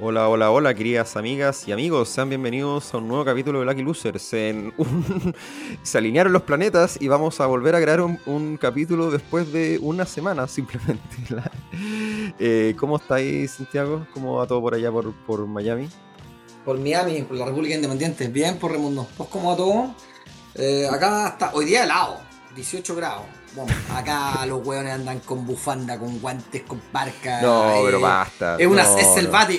Hola, hola, hola, queridas amigas y amigos, sean bienvenidos a un nuevo capítulo de Lucky Losers. Se alinearon los planetas y vamos a volver a crear un, capítulo después de una semana, simplemente. Eh, ¿Cómo estáis, Santiago? ¿Cómo va todo por allá, por, por Miami? Por Miami, por la República Independiente. Bien, por Remundo. Pues como a todo. Eh, acá está, hoy día helado, 18 grados. Bueno, acá los hueones andan con bufanda, con guantes, con parca. No, eh, pero basta. Es, una, no, es no.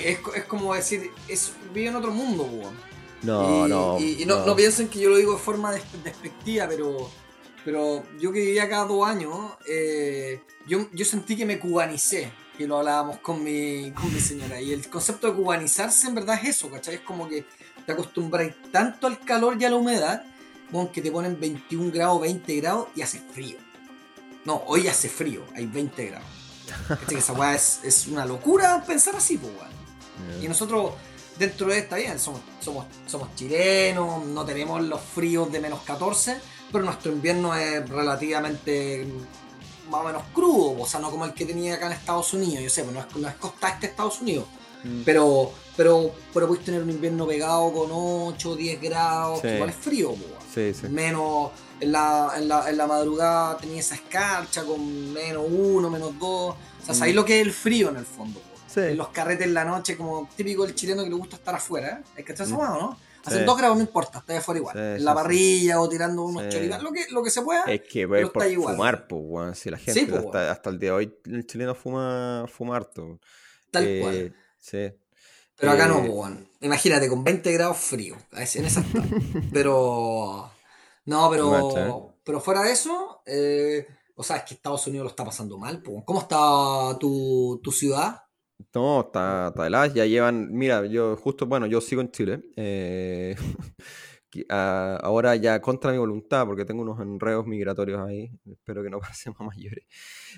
es, es como decir, es, vive en otro mundo, weón. No, y, no. y- y no, no piensen que yo lo digo de forma des- despectiva, pero, pero yo que vivía acá dos años, eh, yo, yo sentí que me cubanicé, que lo hablábamos con mi, con mi señora. Y el concepto de cubanizarse en verdad es eso, ¿cachai? Es como que te acostumbras tanto al calor y a la humedad, weón, que te ponen 21 grados, 20 grados y hace frío. No, hoy hace frío, hay 20 grados. ¿Cachai? Que esa weá es, es una locura pensar así, pues, weón. Y nosotros, dentro de esta bien, somos, somos, somos chilenos, no tenemos los fríos de menos 14, pero nuestro invierno es relativamente más o menos crudo, o sea, no como el que tenía acá en Estados Unidos, yo sé, pues no es, no es costa este Estados Unidos, Mm. pero, pero, pero puedes tener un invierno pegado con 8, 10 grados, Sí. que igual es frío, pues. Sí, sí. Menos en la, en, la, en la madrugada tenía esa escarcha con menos 1, menos 2, o sea, Mm. sabéis lo que es el frío en el fondo. Sí. En los carretes en la noche, como típico del chileno que le gusta estar afuera. ¿eh? Es que estás Mm. afuera, ¿no? Hacen Sí. dos grados, no importa, estás afuera igual. Sí, en la sí. parrilla o tirando unos choripanes, lo que, lo que se pueda. Es que Pero pues, por está igual. fumar, pues, weón. Si la gente pues, hasta, hasta el día de hoy el chileno fuma, fuma harto. tal Eh, cual. Sí. Pero acá no, weón. Imagínate, con 20 grados frío. En esa está. Pero. No, pero. ¿eh? Pero fuera de eso. eh, o sea, es que Estados Unidos lo está pasando mal, po. ¿Cómo está tu, tu ciudad? No, está, está helada, ya llevan, mira, yo justo, bueno, yo sigo en Chile, eh, ah, ahora ya contra mi voluntad, porque tengo unos enredos migratorios ahí, espero que no pasemos mayores,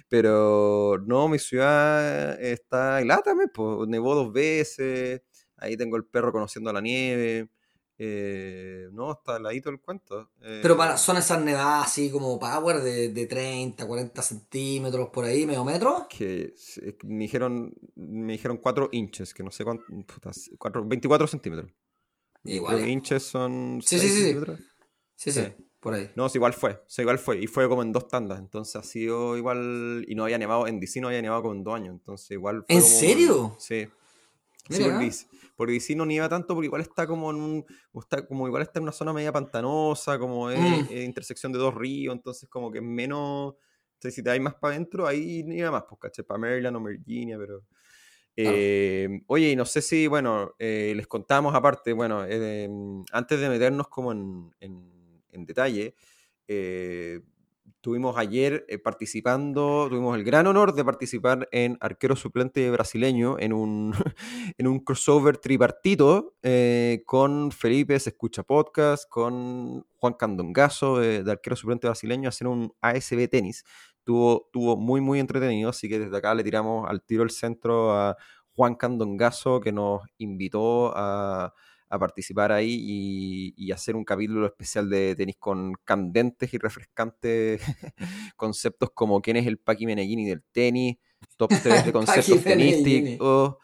pero no, mi ciudad está helada también, pues, nevó dos veces, ahí tengo el perro conociendo la nieve, eh, no, está heladito el cuento. Pero eh, para, son esas nevadas así como power de, de 30, 40 centímetros por ahí, medio metro. que me dijeron, me dijeron 4 inches, que no sé cuánto, puta, cuatro- 24 centímetros. Igual. Los eh. inches son Sí, 6 sí, sí, sí. centímetros. Sí, sí, Sí. por ahí. No, sí, igual fue. O sea, igual fue. Y fue como en dos tandas. Entonces ha sido igual. Y no había nevado. En DC no había nevado como en dos años. Entonces igual fue ¿En como- serio? Sí. Sí, Mira. porque DC no nieva tanto porque igual está como en un. Está, como igual está en una zona media pantanosa, como es Mm. eh, intersección de dos ríos. Entonces, como que es menos. Entonces, si te hay más para adentro, ahí nieva más, pues, ¿cachai? Para Maryland o Virginia, pero. Eh, oye, y no sé si, bueno, eh, les contamos aparte, bueno, eh, antes de meternos como en, en- en detalle, eh, tuvimos ayer eh, participando, tuvimos el gran honor de participar en Arquero Suplente Brasileño en un, en un crossover tripartito eh, con Felipe Se Escucha Podcast, con Juan Candongazo de, de Arquero Suplente Brasileño, hacer un ASB Tenis. Tuvo, tuvo muy, muy entretenido, así que desde acá le tiramos al tiro el centro a Juan Candongazo que nos invitó a, a participar ahí y, y hacer un capítulo especial de tenis con candentes y refrescantes conceptos como quién es el Paqui Meneghini del tenis, top 3 de conceptos tenísticos,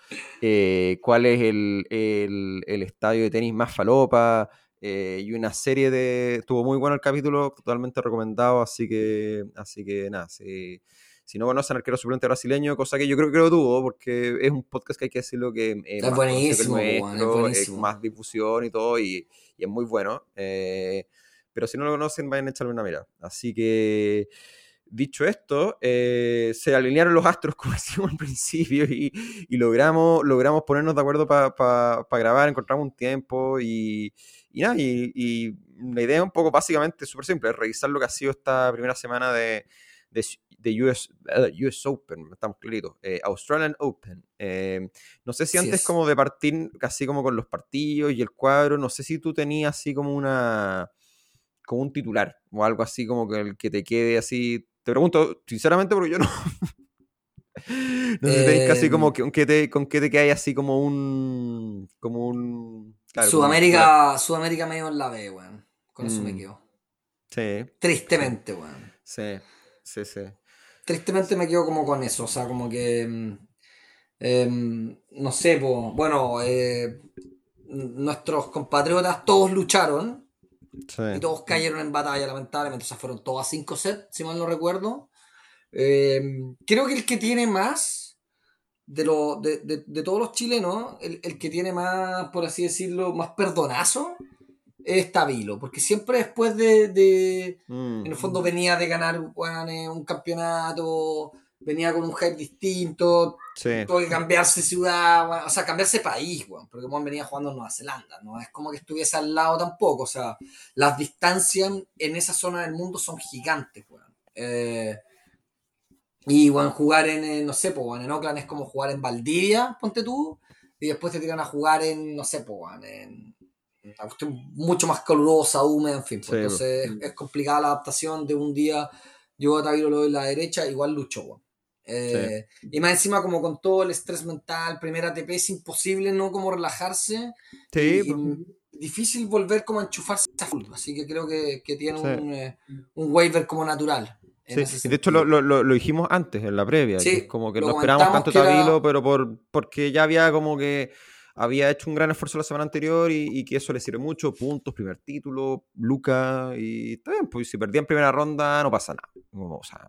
eh, cuál es el, el- el estadio de tenis más falopa, eh, y una serie de... Estuvo muy bueno el capítulo, totalmente recomendado, así que, así que nada, si, si no conocen arquero suplente brasileño, cosa que yo creo que lo tuvo, porque es un podcast que hay que decirlo que es, Es más buenísimo, po, es nuestro, es buenísimo. con más difusión y todo, y, y es muy bueno. eh, pero si no lo conocen, vayan a echarle una mirada. Así que, dicho esto, eh, se alinearon los astros, como decimos al principio, y, y logramos, logramos ponernos de acuerdo para grabar, encontramos un tiempo y, y nada, y, y la idea un poco básicamente súper simple, es revisar lo que ha sido esta primera semana de, de, de US, eh, US Open, estamos claritos, eh, Australian Open. Eh, no sé si Así antes es. como de partir casi como con los partidos y el cuadro, no sé si tú tenías así como una como un titular o algo así como que el que te quede así. Te pregunto sinceramente porque yo no. no sé si tenéis casi como Em. que, con que te, con que te así como un. como un. claro, como. Sudamérica, Sudamérica medio en la B, weón. Con eso me Mm. quedo. Sí, Tristemente, weón. sí, sí, sí. Tristemente me quedo como con eso. O sea, como que. mm, Em, no sé, bueno, eh, nuestros compatriotas todos lucharon y todos cayeron en batalla, lamentablemente. O sea, fueron todos a 5 sets, si mal no recuerdo. Em, creo que el que tiene más de, lo, de, de, todos los chilenos, el, el, que tiene más, por así decirlo, más perdonazo, es Tabilo. Porque siempre después de. Mm. En el fondo venía de ganar un campeonato venía con un hype distinto, tuvo que cambiarse ciudad, o sea, cambiarse país, porque venía jugando en Nueva Zelanda, no es como que estuviese al lado tampoco, o sea, las distancias en esa zona del mundo son gigantes, eh, y bueno, jugar en, no sé, pues, en Oakland es como jugar en Valdivia, ponte tú, y después te tiran a jugar en, no sé, pues, en mucho más calurosa, húmeda, en fin. entonces es, complicada la adaptación de un día. Yo a Tabilo lo de la derecha, igual lucho, eh, y más encima como con todo el estrés mental, primera ATP es imposible no como relajarse. Sí. Pues. difícil volver como a enchufarse a full, así que creo que, que tiene un, eh, un, waiver como natural. Sí. de hecho lo, lo, lo, dijimos antes, en la previa, sí, como que no esperamos tanto Tabilo, pero por, porque ya había como que había hecho un gran esfuerzo la semana anterior y, y, que eso le sirve mucho, puntos, primer título, Luca, y está bien, pues si perdía en primera ronda no pasa nada. o sea,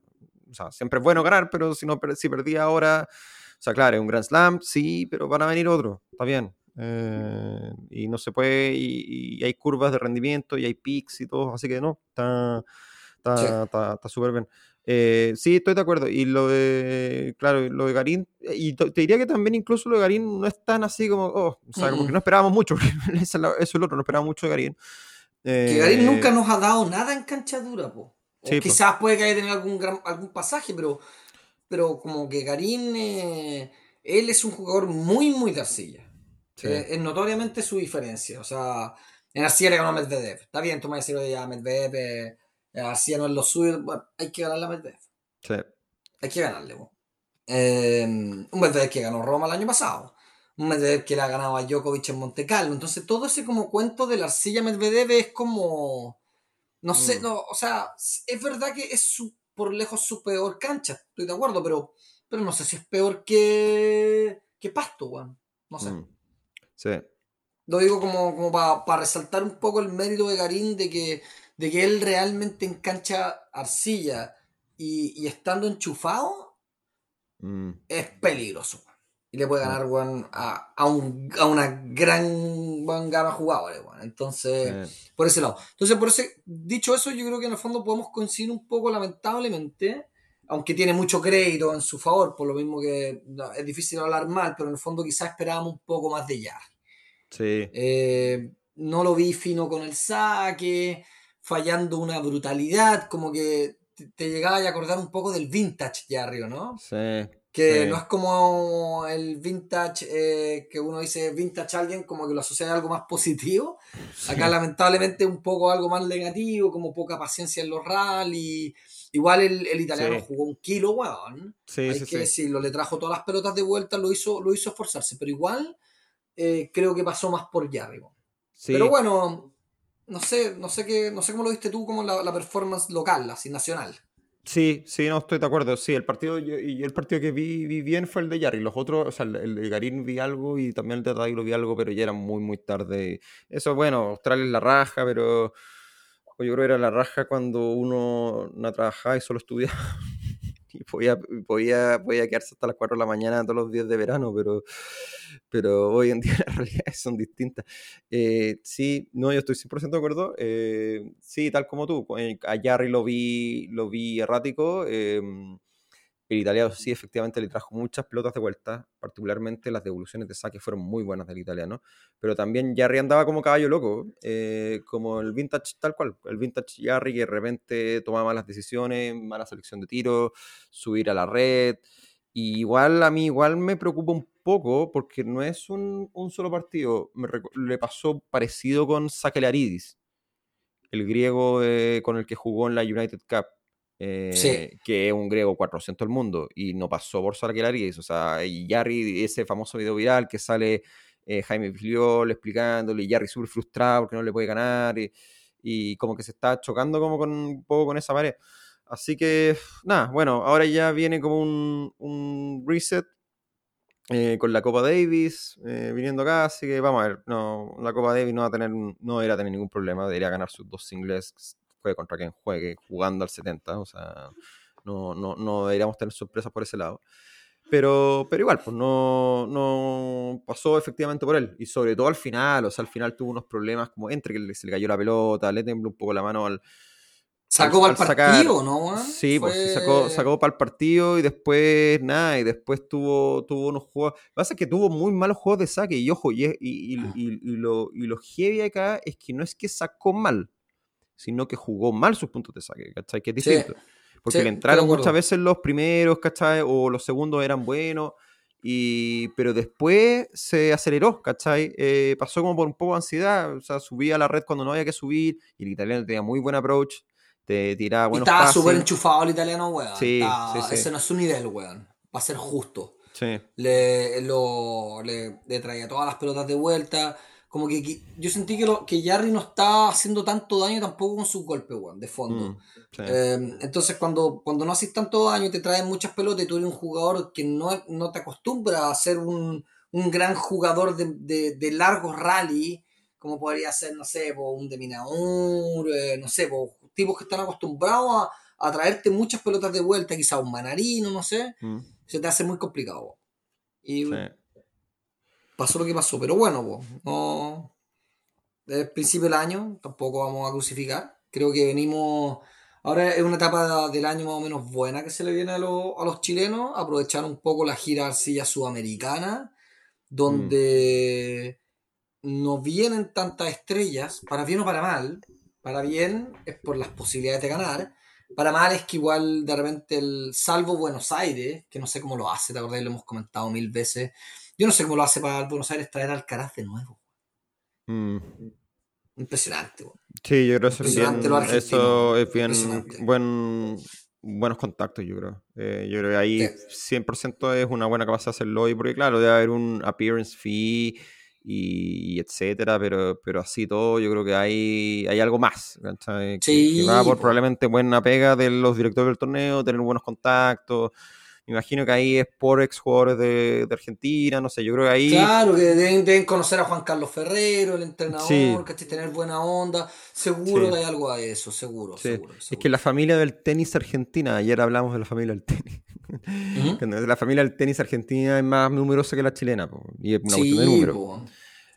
o sea, siempre es bueno ganar, pero si, no, si perdí ahora, o sea, claro, es un Grand Slam, sí, pero van a venir otros, está bien. Eh, y no se puede, y, hay curvas de rendimiento, y hay peaks y todo, así que no, está está súper bien. Eh, sí, estoy de acuerdo. Y lo de, claro, lo de Garín, y te diría que también incluso lo de Garín no es tan así como, oh, o sea, como que no esperábamos mucho, eso es lo otro, no esperábamos mucho de Garín. que Garín nunca eh, nos ha dado nada en cancha dura, po quizás puede que haya tenido algún, algún pasaje, pero, pero como que Garín, eh, él es un jugador muy, muy de arcilla. Eh, es notoriamente su diferencia. O sea, en arcilla le ganó a Medvedev. Está bien, tú me decís, ya Medvedev, eh, arcilla no es lo suyo. Bueno, hay que ganarle a Medvedev. Sí. Hay que ganarle. un Medvedev que ganó Roma el año pasado. Un Medvedev que le ha ganado a Djokovic en Monte Carlo. Entonces, todo ese como cuento de la arcilla Medvedev es como no sé, mm. no, o sea, es verdad que es su, por lejos su peor cancha, estoy de acuerdo, pero, pero no sé si es peor que, que Pasto, weón. No sé. Mm. Sí. Lo digo como, como para resaltar un poco el mérito de Garín de que, de que él realmente en cancha arcilla y, y estando enchufado mm. es peligroso y le puede ganar a, a, un, a, una gran gama de jugadores. Entonces, por ese lado. Entonces, por ese, dicho eso, yo creo que en el fondo podemos coincidir un poco, lamentablemente, aunque tiene mucho crédito en su favor, por lo mismo que es difícil hablar mal, pero en el fondo quizás esperábamos un poco más de ya Sí. Eh, no lo vi fino con el saque, fallando una brutalidad, como que te, llegaba a acordar un poco del vintage Jarry, ¿no? Sí. Que no es como el vintage, eh, que uno dice vintage a alguien como que lo asocia a algo más positivo. Acá lamentablemente un poco algo más negativo, como poca paciencia en los rally. Igual el, italiano jugó un kilo, weón. Sí, Hay que decirlo, le trajo todas las pelotas de vuelta, lo hizo, lo hizo esforzarse, pero igual eh, creo que pasó más por Jarry. Pero bueno, no sé, no sé qué, no sé cómo lo viste tú como la, la performance local, así nacional. Sí, sí, no estoy de acuerdo. Sí, el partido y el partido que vi, vi, bien fue el de Yarri. Los otros, o sea, el de Garín vi algo y también el de lo vi algo, pero ya era muy, muy tarde. Eso, bueno, Australia es la raja, pero yo creo que era la raja cuando uno no trabajaba y solo estudiaba. y podía, podía, podía quedarse hasta las 4 de la mañana todos los días de verano, pero, pero hoy en día las realidades son distintas. Eh, sí, no, yo estoy 100% de acuerdo. Eh, sí, tal como tú, eh, a Jarry lo vi, lo vi errático. Em, el italiano sí, efectivamente, le trajo muchas pelotas de vuelta, particularmente las devoluciones de saque fueron muy buenas del italiano, pero también Jarry andaba como caballo loco, eh, como el vintage tal cual, el vintage Jarry que de repente tomaba malas decisiones, mala selección de tiro, subir a la red, y igual a mí igual me preocupa un poco porque no es un, solo partido, me, le pasó parecido con Sakelaridis, el griego eh, con el que jugó en la United Cup eh, que es un griego 400 del mundo y no pasó por Sarkelaris, o sea, y Jarry, ese famoso video viral que sale eh, Jaime Filiol explicándole, y Jarry súper frustrado porque no le puede ganar y, como que se está chocando como con un poco con esa pared. Así que, nada, bueno, ahora ya viene como un, un reset eh, con la Copa Davis eh, viniendo acá, así que vamos a ver, no, la Copa Davis no va a tener, no debería tener ningún problema, debería ganar sus dos singles, juegue contra quien juegue, jugando al 70, o sea, no, no, no deberíamos tener sorpresas por ese lado. Pero, pero igual, pues no, no pasó efectivamente por él. Y sobre todo al final, o sea, al final tuvo unos problemas como entre que se le cayó la pelota, le tembló un poco la mano al. Sacó para el partido, ¿no? Sí, pues sacó, sacó para el partido y después nada, y después tuvo, tuvo unos juegos. Lo que pasa es que tuvo muy malos juegos de saque, y ojo, y, y, y, y, lo, y lo heavy acá es que no es que sacó mal, sino que jugó mal sus puntos de saque, ¿cachai? Que es distinto. Porque le entraron muchas veces los primeros, ¿cachai? O los segundos eran buenos. Y, pero después se aceleró, ¿cachai? Eh, pasó como por un poco de ansiedad, o sea, subía a la red cuando no había que subir, y el italiano tenía muy buen approach, te tiraba buenos Estaba súper enchufado el italiano, weón. Sí, sí, sí, Ese no es su nivel, weón. Va a ser justo. Sí. Le, lo, le, le traía todas las pelotas de vuelta, como que, yo sentí que, lo, que Jarry no está haciendo tanto daño tampoco con sus golpes, weón, de fondo. Mm, em, entonces, cuando, cuando no haces tanto daño, te traen muchas pelotas y tú eres un jugador que no, no te acostumbra a ser un, un gran jugador de, de, de largos rally, como podría ser, no sé, un Deminaur, eh, no sé, tipos que están acostumbrados a, a, traerte muchas pelotas de vuelta, quizá un manarino, no sé, mm. se te hace muy complicado. Y pasó lo que pasó. Pero bueno, no. Desde el principio del año tampoco vamos a crucificar. Creo que venimos. Ahora es una etapa del año más o menos buena que se le viene a, los chilenos. Aprovechar un poco la gira arcilla sudamericana, donde no vienen tantas estrellas, para bien o para mal. Para bien es por las posibilidades de ganar. Para mal es que igual de repente el salvo Buenos Aires, que no sé cómo lo hace, te acordás, lo hemos comentado mil veces, yo no sé cómo lo hace para Buenos Aires traer Alcaraz de nuevo. Mm. Impresionante. Sí, yo creo que eso es bien buen, buenos contactos, yo creo. Eh, yo creo que ahí 100% es una buena capacidad de hacerlo hoy, porque claro, debe haber un appearance fee y, etcétera, pero, pero así todo yo creo que hay, hay algo más. Sí, que, va por probablemente buena pega de los directores del torneo, tener buenos contactos, me imagino que ahí es por ex jugadores de, Argentina, no sé, yo creo que ahí... Claro, que deben, conocer a Juan Carlos Ferrero, el entrenador, que tener buena onda, seguro que hay algo a eso, seguro, seguro, Es que la familia del tenis argentina, ayer hablamos de la familia del tenis, la familia del tenis argentina es más numerosa que la chilena, y es una cuestión de número.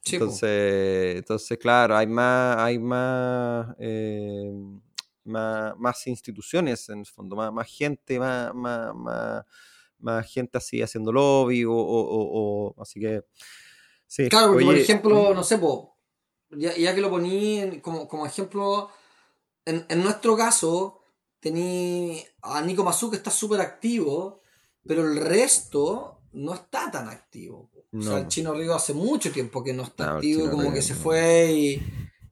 entonces, entonces, claro, hay más, hay más... Eh, más, instituciones en el fondo, más, más gente, más, más, más, gente así haciendo lobby o, así que sí. Claro, por ejemplo, no sé, ya, ya, que lo poní como, como ejemplo, en, en nuestro caso, tení a Nico Mazú que está súper activo, pero el resto no está tan activo. O sea, el Chino Río hace mucho tiempo que no está activo, como que se fue y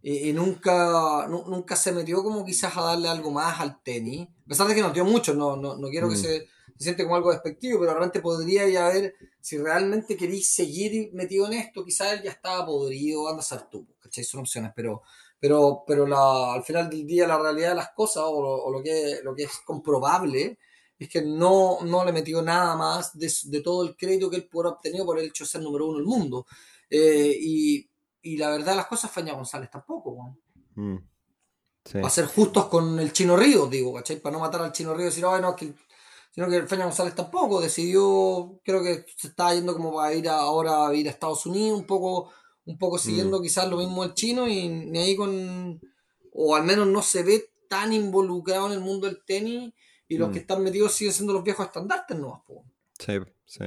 y, nunca, nunca se metió como quizás a darle algo más al tenis. A pesar de que nos dio mucho, no, no, no quiero que mm. se, se, siente como algo despectivo, pero realmente podría ya ver si realmente queréis seguir metido en esto, quizás él ya estaba podrido, anda a ser tú, ¿cachai? Son opciones, pero, pero, pero la, al final del día la realidad de las cosas o lo, o lo, que, lo que es comprobable es que no, no le metió nada más de, de todo el crédito que él pudo obtenido por el hecho de ser número uno del mundo. Eh, y, y la verdad las cosas, Faña González tampoco, mm, Va a ser justos con el Chino Río, digo, ¿cachai? Para no matar al Chino Río y decir, oh, no, que sino que Faña González tampoco decidió, creo que se está yendo como para ir ahora a ir a Estados Unidos, un poco, un poco mm. siguiendo quizás lo mismo el chino y ni ahí con, o al menos no se ve tan involucrado en el mundo del tenis y los mm. que están metidos siguen siendo los viejos estandartes no Sí, sí,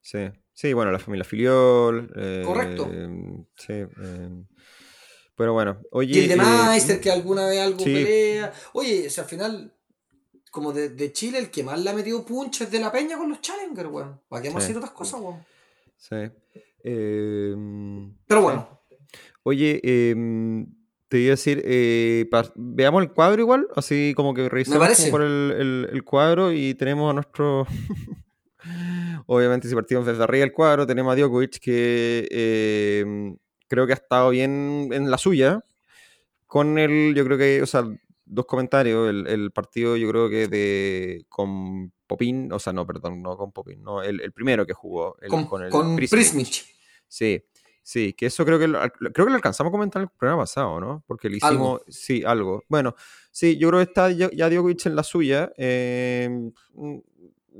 sí. Sí, bueno, la familia Filiol. Correcto. Eh, sí. Eh, pero bueno, oye. Y el de Meister, eh, que alguna vez algo pelea. Oye, si al final, como de, Chile, el que más le ha metido punches de la peña con los Challenger, weón. ¿Para qué hemos sí, otras cosas, weón? Sí. pero bueno. Oye, te iba a decir, veamos el cuadro igual, así como que revisamos por el, el, cuadro y tenemos a nuestro Obviamente, si partimos desde arriba del cuadro, tenemos a Djokovic, que em, creo que ha estado bien en la suya. Con el, yo creo que, o sea, dos comentarios. El, partido, yo creo que de con Popín, o sea, no, perdón, no con Popín, no, el, primero que jugó, el, con, el Prismich. Sí, sí, que eso creo que lo, creo que lo alcanzamos a comentar en el programa pasado, ¿no? Porque le hicimos, sí, algo. Bueno, sí, yo creo que está ya, ya Djokovic en la suya. Eh,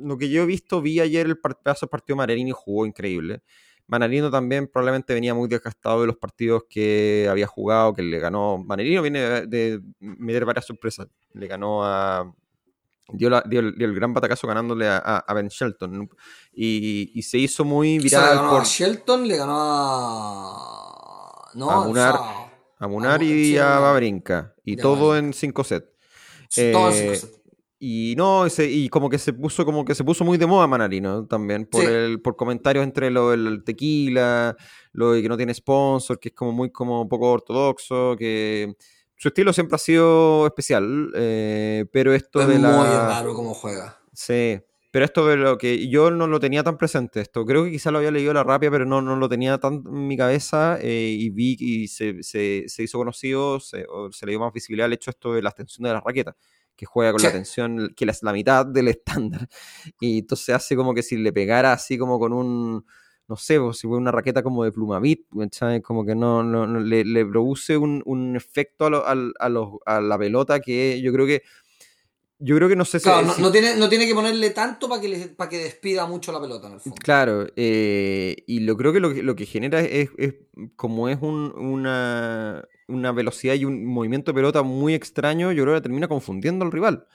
lo que yo he visto, vi ayer el pedazo del partido Marerini y jugó increíble. Manarino también probablemente venía muy desgastado de los partidos que había jugado, que le ganó. Manarino viene de, meter varias sorpresas. Le ganó a. Dio, el, gran batacazo ganándole a, Ben Shelton. Y, se hizo muy viral. a Shelton, le ganó a. No, a Munar, a Munar y a Babrinka. Y todo en 5 sets. todo en 5 eh, sets. Y no, y como que se puso, como que se puso muy de moda Manarino también, por el, por comentarios entre lo del tequila, lo de que no tiene sponsor, que es como muy como poco ortodoxo, que su estilo siempre ha sido especial, eh, pero esto es de la. Muy raro cómo juega. Sí. Pero esto de lo que yo no lo tenía tan presente, esto creo que quizá lo había leído la rapia, pero no, no lo tenía tan en mi cabeza eh, y vi y se, se, se hizo conocido, se, se, le dio más visibilidad al hecho esto de la extensión de las raquetas que juega con la tensión, que es la mitad del estándar. Y entonces hace como que si le pegara así como con un, no sé, pues, si fue una raqueta como de plumavit, ¿sabes? Como que no, no, le, le, produce un, un efecto a, a, a, la pelota que yo creo que yo creo que no sé si. Claro, no, tiene, no tiene que ponerle tanto para que, para que despida mucho la pelota en el fondo. Claro, eh, y lo creo que lo, lo que genera es, es como es un, una, una velocidad y un movimiento de pelota muy extraño, yo creo que termina confundiendo al rival.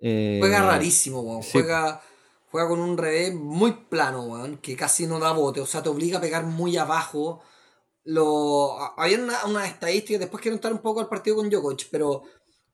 Eh, juega rarísimo, Juega, juega con un revés muy plano, que casi no da bote. O sea, te obliga a pegar muy abajo. Lo, había una, una estadística, después quiero entrar un poco al partido con Djokovic, pero,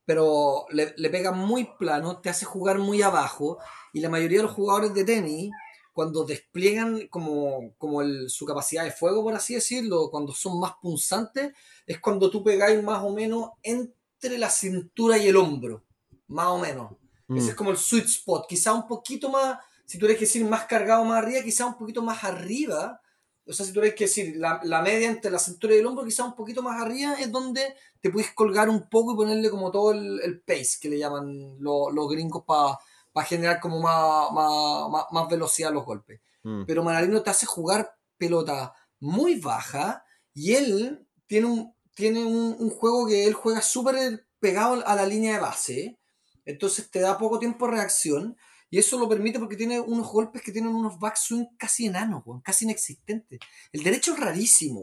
pero le, le pega muy plano, te hace jugar muy abajo. Y la mayoría de los jugadores de tenis cuando despliegan como, como su capacidad de fuego, por así decirlo, cuando son más punzantes, es cuando tú pegáis más o menos entre la cintura y el hombro, más o menos. Ese mm. es como el sweet spot, quizá un poquito más, si tú que decir más cargado más arriba, quizá un poquito más arriba, o sea, si tú que decir la, la, media entre la cintura y el hombro, quizá un poquito más arriba, es donde te puedes colgar un poco y ponerle como todo el, el pace que le llaman los gringos para va a generar como más, más, velocidad a los golpes. Mm. Pero Manarino te hace jugar pelota muy baja y él tiene un, tiene un, juego que él juega súper pegado a la línea de base. Entonces te da poco tiempo de reacción. Y eso lo permite porque tiene unos golpes que tienen unos backswing casi enanos, casi inexistentes. El derecho es rarísimo,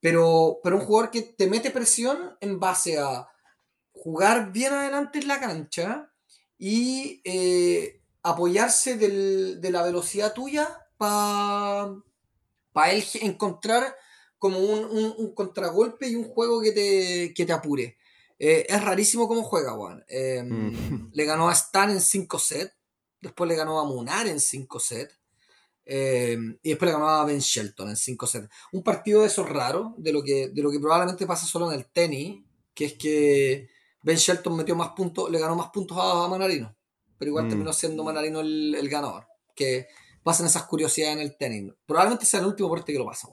Pero, pero un jugador que te mete presión en base a jugar bien adelante en la cancha y eh, apoyarse de la velocidad tuya para pa él encontrar como un, contragolpe y un juego que te, te apure. Eh, es rarísimo cómo juega, Juan. Em, mm. Le ganó a Stan en 5 sets, después le ganó a Munar en 5 sets. Em, y después le ganó a Ben Shelton en 5 sets. Un partido de esos raros, de lo, que, de lo que probablemente pasa solo en el tenis, que es que Ben Shelton metió más puntos, le ganó más puntos a, Manarino, pero igual mm. terminó siendo Manarino el, ganador. Que pasan esas curiosidades en el tenis. Probablemente sea el último parte que lo pasa.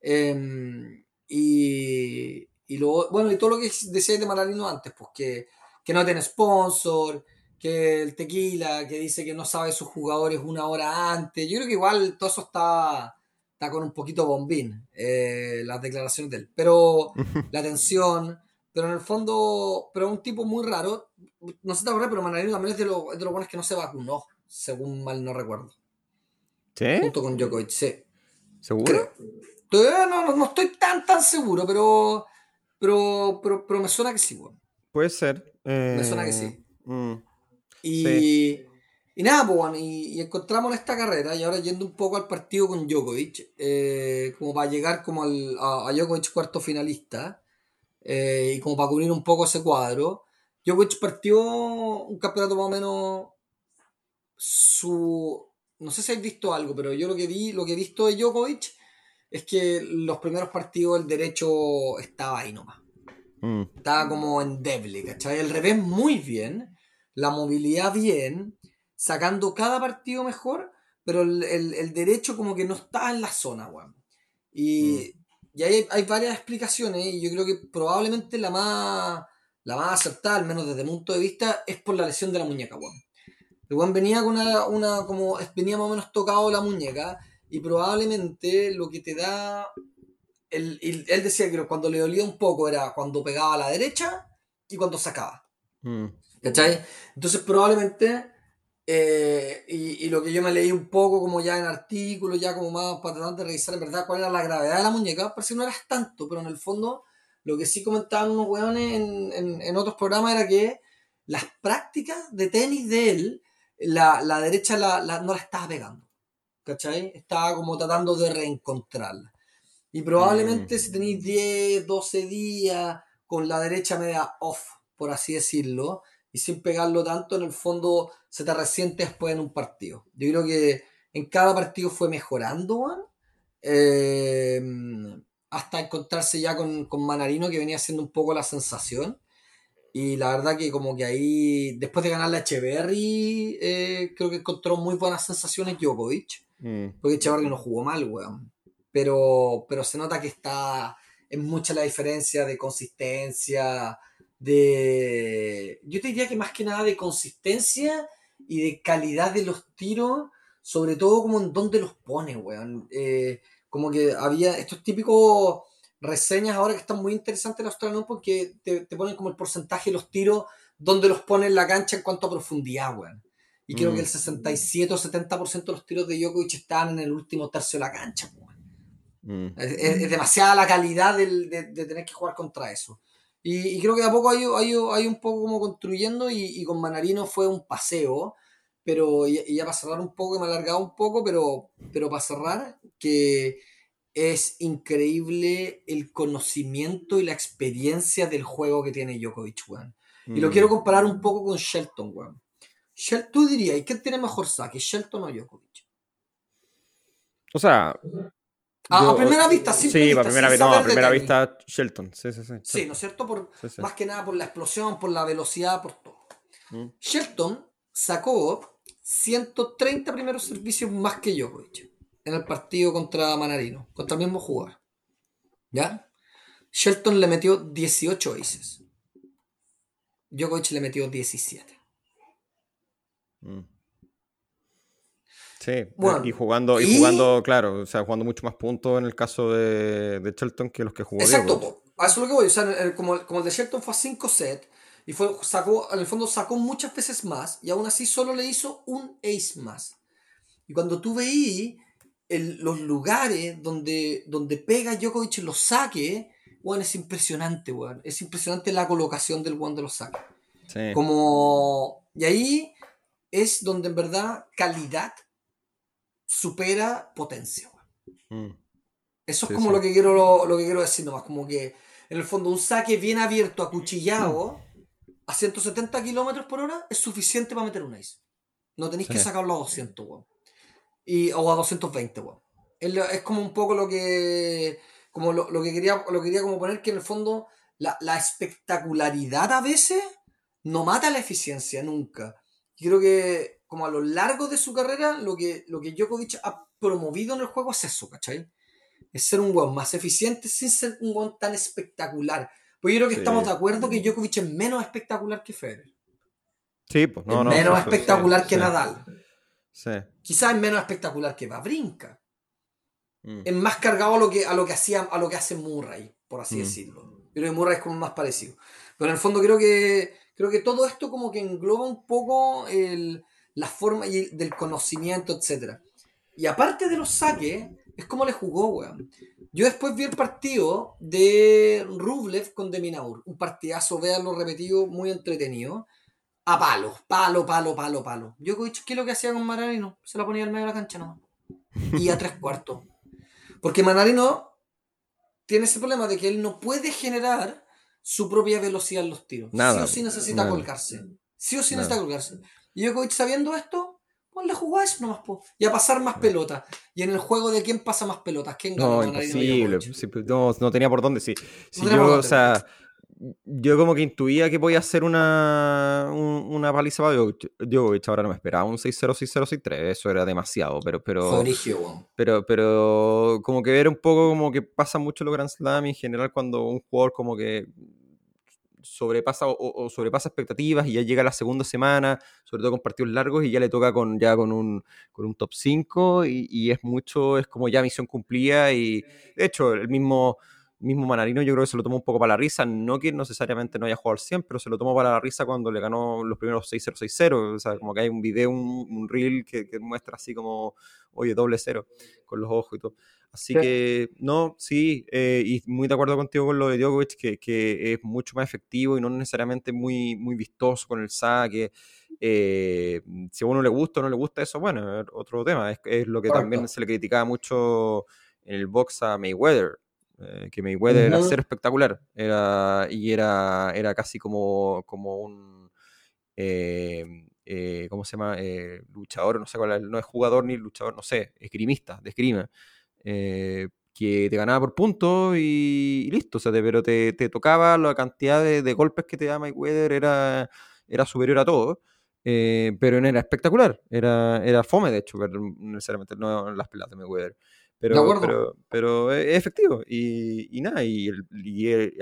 Em, y, y bueno, y todo lo que decía de Manarino antes, pues que, que no tiene sponsor, que el tequila, que dice que no sabe sus jugadores una hora antes. Yo creo que igual todo eso está, está con un poquito bombín, eh, las declaraciones de él. Pero la atención pero en el fondo, pero es un tipo muy raro. No sé te acuerdas, pero Manarino también es de, los de buenos que no se vacunó, según mal no recuerdo. ¿Sí? Junto con Djokovic, sí. ¿Seguro? Todavía no, no, estoy tan tan seguro, pero, pero, pero, me suena que sí, bueno. Puede ser. Me suena que sí. Eh, mm, y, y nada, pues bueno, y, encontramos esta carrera, y ahora yendo un poco al partido con Djokovic, eh, como para llegar como al, a, a Djokovic cuarto finalista. Eh, y como para cubrir un poco ese cuadro, Djokovic partió un campeonato más o menos su... No sé si habéis visto algo, pero yo lo que vi, lo que he visto de Djokovic es que los primeros partidos el derecho estaba ahí nomás. Mm. Estaba como endeble, ¿cachai? El revés muy bien, la movilidad bien, sacando cada partido mejor, pero el, el, derecho como que no estaba en la zona, weón. Y, mm. Y hay, hay varias explicaciones y yo creo que probablemente la más, la más acertada, al menos desde mi punto de vista, es por la lesión de la muñeca, weón. El weón venía con una, una, como, venía más o menos tocado la muñeca, y probablemente lo que te da, él, él decía que cuando le dolía un poco era cuando pegaba a la derecha y cuando sacaba. Mm. ¿Cachai? Entonces probablemente, eh, y, y, lo que yo me leí un poco como ya en artículos, ya como más para tratar de revisar en verdad cuál era la gravedad de la muñeca, parece que no era tanto, pero en el fondo lo que sí comentaban unos weones en, en, en otros programas era que las prácticas de tenis de él, la, la derecha la, no la estaba pegando. ¿Cachai? Estaba como tratando de reencontrarla. Y probablemente mm. si tenéis 10, 12 días con la derecha media off, por así decirlo, y sin pegarlo tanto, en el fondo se te resiente después en un partido. Yo creo que en cada partido fue mejorando, eh, hasta encontrarse ya con, con, Manarino, que venía siendo un poco la sensación. Y la verdad que como que ahí, después de ganar la Echeverry, eh, creo que encontró muy buenas sensaciones Djokovic. Mm. Porque Echeverry no jugó mal, weón. Pero, pero se nota que está, es mucha la diferencia de consistencia, de... Yo te diría que más que nada de consistencia y de calidad de los tiros, sobre todo como en dónde los pone, weón. Eh, como que había estos típicos reseñas ahora que están muy interesantes en Australia, porque te, te, ponen como el porcentaje de los tiros, donde los pone en la cancha en cuanto a profundidad, weón. Y creo que el 67 mm. o 70% de los tiros de Djokovic están en el último tercio de la cancha, weón. Mm. Es, demasiada la calidad de, de, tener que jugar contra eso. Y, creo que de a poco hay, hay, hay un poco como construyendo y, con Manarino fue un paseo, pero y, ya para cerrar un poco, que me ha alargado un poco, pero, pero para cerrar, que es increíble el conocimiento y la experiencia del juego que tiene Djokovic, weón. Y lo mm. quiero comparar un poco con Shelton, weón. tú dirías, ¿quién tiene mejor saque, Shelton o Djokovic? O sea, a, primera vista, sí. Sí, a primera, vista, no, a primera vista, Shelton. Sí, sí, sí. Sí, ¿no es cierto? Por, Más que nada por la explosión, por la velocidad, por todo. Mm. Shelton sacó 130 primeros servicios más que Djokovic en el partido contra Manarino, contra el mismo jugador. ¿Ya? Shelton le metió 18 aces. Djokovic le metió 17. Mm. Sí, y jugando, y, jugando, claro, o sea, jugando mucho más puntos en el caso de, de Shelton que los que jugó Exacto, a eso es lo que voy. O sea, como, como el de Shelton fue a 5 sets, y fue, sacó, en el fondo sacó muchas veces más, y aún así solo le hizo un ace más. Y cuando tú veí los lugares donde, donde pega Djokovic los saques, bueno, es impresionante, weón. Es impresionante la colocación del one de los saques. Sí. Como. Y ahí es donde en verdad calidad supera potencia. Mm. Eso es como lo que quiero lo, que quiero decir nomás, como que en el fondo un saque bien abierto, acuchillado, a 170 kilómetros por hora es suficiente para meter un ace. No tenéis que sacarlo a 200, Y, o a 220, Es, como un poco lo que como lo, que quería lo quería como poner que en el fondo la, la, espectacularidad a veces no mata la eficiencia nunca. Y creo que como a lo largo de su carrera, lo que, lo que Djokovic ha promovido en el juego es eso, ¿cachai? Es ser un weón más eficiente sin ser un weón tan espectacular. Pues yo creo que estamos de acuerdo que Djokovic es menos espectacular que Federer. Sí, pues no, no. Menos espectacular que Nadal. Sí. Quizás es menos espectacular que Babrinka. Mm. Es más cargado a lo que, a lo que, hacía, a lo que hace Murray, por así mm. decirlo. Yo creo que Murray es como más parecido. Pero en el fondo creo que, creo que todo esto como que engloba un poco el, la forma y del conocimiento, etc. Y aparte de los saques, es como le jugó, weón. Yo después vi el partido de Rublev con Deminaur. Un partidazo, véanlo repetido, muy entretenido. A palo, palo, palo, palo, palo. Yo, ¿qué es lo que hacía con Manarino? Se lo ponía al medio de la cancha, no. Y a tres cuartos. Porque Manarino tiene ese problema de que él no puede generar su propia velocidad en los tiros. Nada, sí o sí necesita colgarse. Sí o sí necesita colgarse. Y Djokovic sabiendo esto, ponle a eso nomás, po. Y a pasar más pelotas. Y en el juego de quién pasa más pelotas, quién gana. No, imposible. Pues, no, no, tenía por dónde, sí. Si yo, o sea, yo como que intuía que podía hacer una, una paliza para Djokovic. Ahora no me esperaba un 6-0, 6-0, 6-3. Eso era demasiado, pero... Pero, pero, pero como que ver un poco como que pasa mucho los Grand Slam en general cuando un jugador como que sobrepasa o, sobrepasa expectativas y ya llega la segunda semana, sobre todo con partidos largos, y ya le toca con ya con un, con un top 5 y, es mucho, es como ya misión cumplida y de hecho el mismo, mismo Manarino yo creo que se lo tomó un poco para la risa, no que necesariamente no haya jugado al 100, pero se lo tomó para la risa cuando le ganó los primeros 6-0, 6-0, o sea, como que hay un video, un, reel que, que muestra así como, oye, doble cero, con los ojos y todo. Así que, no, sí, eh, y muy de acuerdo contigo con lo de Djokovic, que, que, es mucho más efectivo y no necesariamente muy, muy vistoso con el saque. Eh, si a uno le gusta o no le gusta eso, bueno, es otro tema. Es, es lo que también se le criticaba mucho en el box a Mayweather, eh, que Mayweather era ser espectacular, era, y era, era casi como, como un... ¿Cómo se llama? luchador, no sé cuál no es jugador ni luchador, no sé, esgrimista, de esgrima. Eh, que te ganaba por puntos y, listo, o sea, pero te, tocaba la cantidad de, golpes que te da Mayweather era, era superior a todo, eh, pero no era espectacular, era, era fome de hecho, pero necesariamente no las pelas de Mayweather. Pero, pero, pero, es efectivo y, nada, y,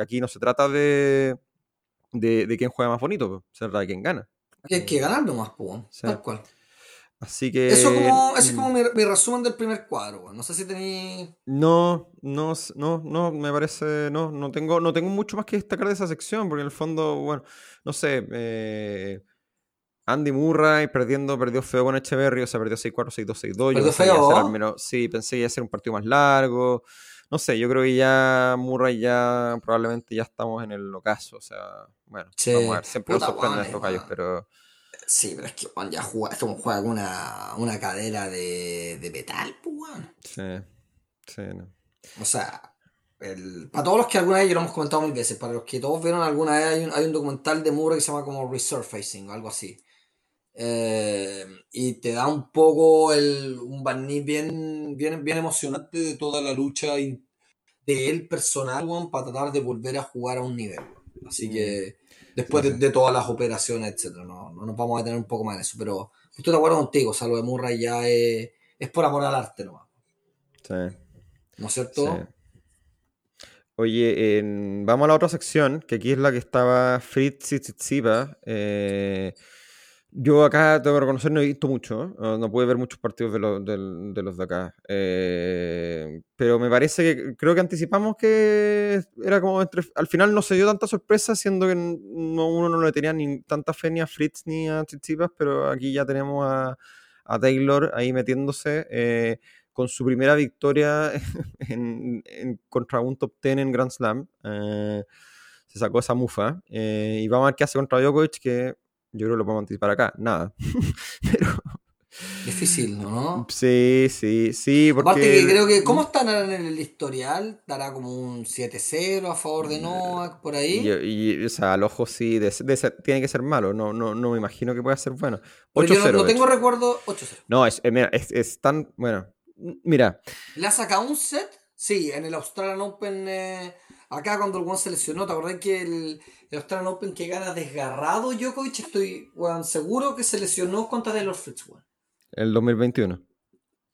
aquí no se trata de, de, quién juega más bonito, se trata de quién gana. hay que ganar nomás, pues, tal cual. Así que. Eso, como, es como mi, resumen del primer cuadro, No sé si tenéis. No, no, no, no, me parece. No, no tengo, no tengo mucho más que destacar de esa sección, porque en el fondo, bueno, no sé. Eh, Andy Murray perdiendo, perdió feo con Echeverry, o sea, perdió 6-4, 6-2, 6-2. Perdió feo. Al menos, sí, pensé que iba a ser un partido más largo. No sé, yo creo que ya Murray ya probablemente ya estamos en el ocaso. O sea, bueno, vamos a ver, siempre nos sorprenden estos gallos, pero. Sí, pero es que Juan ya juega, es como juega con una, una cadera de, de metal, pues, Sí, sí, no. O sea, el, para todos los que alguna vez, ya lo hemos comentado mil veces, para los que todos vieron alguna vez, hay un, hay un documental de Murray que se llama como Resurfacing o algo así. Eh, y te da un poco el, un barniz bien, bien, bien emocionante de toda la lucha de él personal, para tratar de volver a jugar a un nivel. Así que después de, todas las operaciones, etcétera. No, no, nos vamos a tener un poco más en eso, pero estoy de acuerdo contigo, o sea, lo de Murray ya es, es por amor al arte nomás. Sí. ¿No es cierto? Oye, vamos a la otra sección, que aquí es la que estaba Fritz Tsitsipa. Eh, yo acá tengo que reconocer, no he visto mucho, no pude ver muchos partidos de, los de acá. Eh, pero me parece que creo que anticipamos que era como entre, al final no se dio tanta sorpresa, siendo que uno no le tenía ni tanta fe ni a Fritz ni a Chichipas, pero aquí ya tenemos a, Taylor ahí metiéndose eh, con su primera victoria en, contra un top 10 en Grand Slam. Eh, se sacó esa mufa y vamos a ver qué hace contra Djokovic, que yo creo que lo podemos anticipar acá. Nada. Pero. Difícil, ¿no? Sí, sí, sí. Porque... Aparte que creo que, ¿cómo están en el historial? Dará como un 7-0 a favor de Novak, por ahí. Y, o sea, al ojo sí, tiene que ser malo. No, no, no me imagino que pueda ser bueno. 8-0. Yo no, tengo recuerdo. 8-0. No, es, eh, es, es, tan. Bueno, mira. ¿Le ha sacado un set? Sí, en el Australian Open. Eh, acá cuando el One se lesionó, ¿te acordás que el, el Australian Open que gana desgarrado Djokovic, estoy seguro que se lesionó contra Taylor Fritz, weón. El 2021.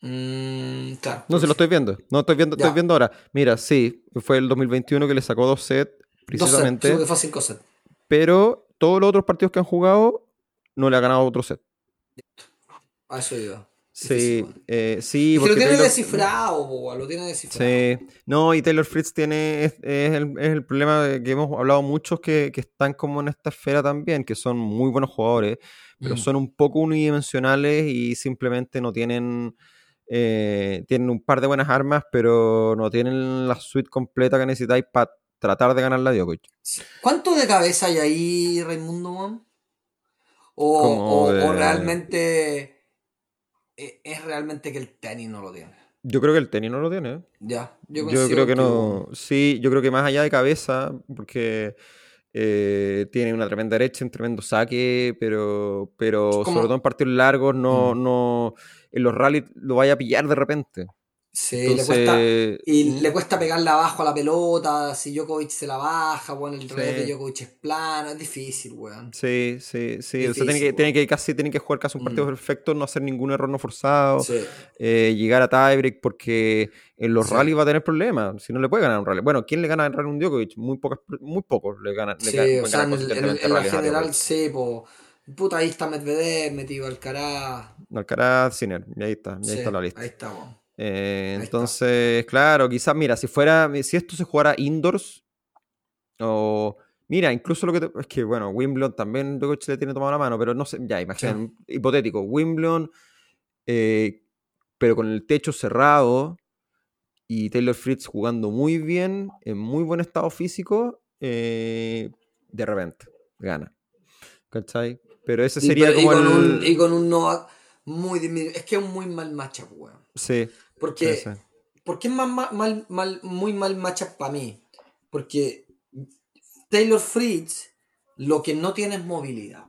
Mm, claro. No, se lo estoy viendo. No, estoy viendo, estoy viendo ahora. Mira, sí, fue el 2021 que le sacó dos sets, precisamente. Dos sets, fue cinco sets. Pero todos los otros partidos que han jugado, no le ha ganado otro set. A eso iba. Sí, eh, sí. porque lo tiene descifrado, lo tiene descifrado. Sí, no, y Taylor Fritz tiene, es, el, es el, problema que hemos hablado muchos que, que, están como en esta esfera también, que son muy buenos jugadores, pero mm. son un poco unidimensionales y simplemente no tienen, eh, tienen un par de buenas armas, pero no tienen la suite completa que necesitáis para tratar de ganar la Djokovic. ¿Cuánto de cabeza hay ahí, Raimundo? O, o realmente es realmente que el tenis no lo tiene. Yo creo que el tenis no lo tiene. ¿eh? Ya, yo, creo que, no. Sí, yo creo que más allá de cabeza, porque eh, tiene una tremenda derecha, un tremendo saque, pero, pero sobre todo en partidos largos, no, mm. no, en los rallies lo vaya a pillar de repente. Sí, le cuesta, y le cuesta pegarle abajo a la pelota, si Djokovic se la baja, bueno, el revés de Djokovic es plano, es difícil, weón. Sí, sí, sí, o sea, tiene que, tiene que casi tiene que jugar casi un partido mm. perfecto, no hacer ningún error no forzado, eh, llegar a tiebreak, porque en los rallies va a tener problemas, si no le puede ganar un rally. Bueno, ¿quién le gana en rally un Djokovic? Muy pocos, muy pocos le ganan. Sí, o sea, en, en, la general sí, pues Puta, ahí está Medvedev metido Alcaraz. Alcaraz, Sinner, y ahí está, ahí está la lista. Ahí está, eh, entonces, claro, quizás, mira, si fuera, si esto se jugara indoors, o mira, incluso lo que es que, bueno, Wimbledon también Djokovic le tiene tomado la mano, pero no sé, ya, imagínate, hipotético, Wimbledon, eh, pero con el techo cerrado y Taylor Fritz jugando muy bien, en muy buen estado físico, eh, de repente gana. ¿Cachai? Pero ese sería como y con, un, y con un Novak muy Es que es un muy mal matchup, weón. Sí. Porque, sí, porque es más, mal, mal, muy mal matchup para mí. Porque Taylor Fritz lo que no tiene es movilidad,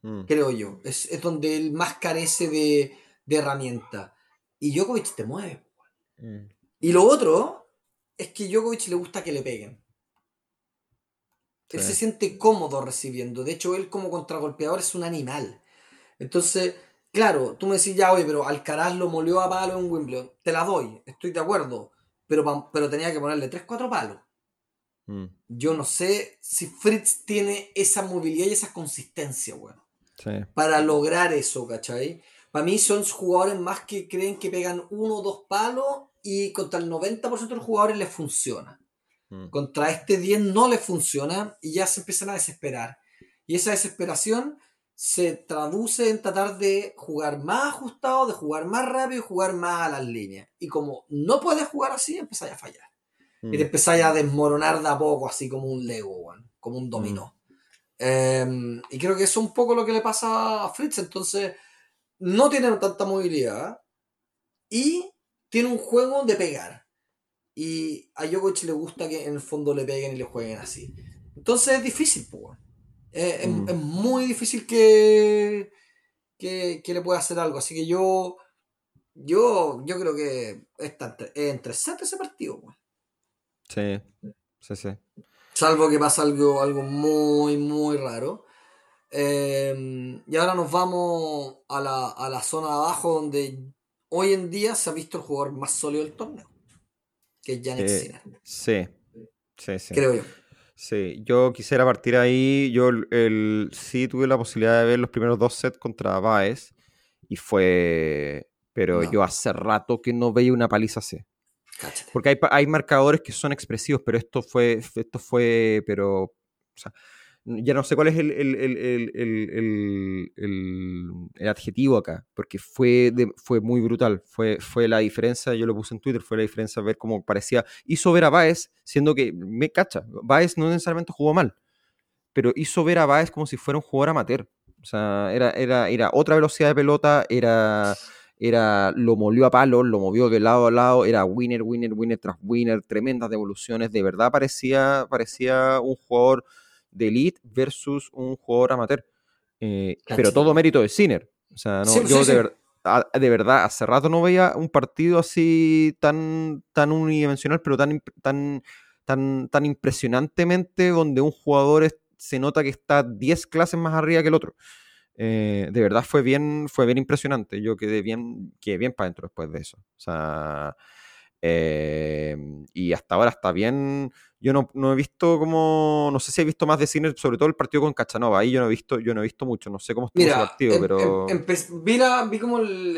mm. creo yo. Es, es, donde él más carece de, de herramientas. Y Djokovic te mueve. Mm. Y lo otro es que Djokovic le gusta que le peguen. Él se siente cómodo recibiendo. De hecho, él como contragolpeador es un animal. Entonces, claro, tú me decís, ya, oye, pero Alcaraz lo molió a palo en Wimbledon. Te la doy, estoy de acuerdo. Pero, pero tenía que ponerle 3-4 palos. Mm. Yo no sé si Fritz tiene esa movilidad y esa consistencia, bueno. Para lograr eso, ¿cachai? Para mí son jugadores más que creen que pegan uno o dos palos y contra el 90% de los jugadores les funciona. Mm. Contra este 10 no le funciona y ya se empiezan a desesperar. Y esa desesperación se traduce en tratar de jugar más ajustado, de jugar más rápido y jugar más a las líneas. Y como no puedes jugar así, empezáis a fallar. Y te mm. empezáis a desmoronar de a poco, así como un Lego, como un dominó. Mm. Em, y creo que eso es un poco lo que le pasa a Fritz. Entonces, no tiene tanta movilidad y tiene un juego de pegar. Y a Djokovic le gusta que en el fondo le peguen y le jueguen así. Entonces es difícil, pues. Es, mm. es, muy difícil que, que, que, le pueda hacer algo. Así que yo yo, yo creo que está entre, ese partido. Sí, sí, sí. Salvo que pasa algo, algo muy, muy raro. Em, y ahora nos vamos a la, a la zona de abajo donde hoy en día se ha visto el jugador más sólido del torneo que es Janet eh, Sí, sí, sí. Creo yo. Sí, yo quisiera partir ahí. Yo el, sí tuve la posibilidad de ver los primeros dos sets contra Baez y fue. Pero yo hace rato que no veía una paliza así. Porque hay, hay, marcadores que son expresivos, pero esto fue, esto fue, pero, o sea, ya no sé cuál es el, el, adjetivo acá, porque fue, fue muy brutal. Fue, fue la diferencia, yo lo puse en Twitter, fue la diferencia ver cómo parecía. Hizo ver a Baez, siendo que, me cacha, Baez no necesariamente jugó mal, pero hizo ver a Baez como si fuera un jugador amateur. O sea, era, era, era otra velocidad de pelota, era, era, lo molió a palos, lo movió de lado a lado, era winner, winner, winner tras winner, tremendas devoluciones. De verdad parecía, parecía un jugador de elite versus un jugador amateur. Eh, pero todo mérito de Sinner. O sea, no, yo de, verdad, hace rato no veía un partido así tan, tan unidimensional, pero tan, tan, tan, tan impresionantemente donde un jugador se nota que está 10 clases más arriba que el otro. Eh, de verdad fue bien, fue bien impresionante. Yo quedé bien, quedé bien para adentro después de eso. O sea, eh, y hasta ahora está bien yo no, he visto como, no sé si he visto más de cine, sobre todo el partido con Cachanova, ahí yo no he visto, yo no he visto mucho, no sé cómo estuvo ese partido, em, pero... Em, vi, vi, como el,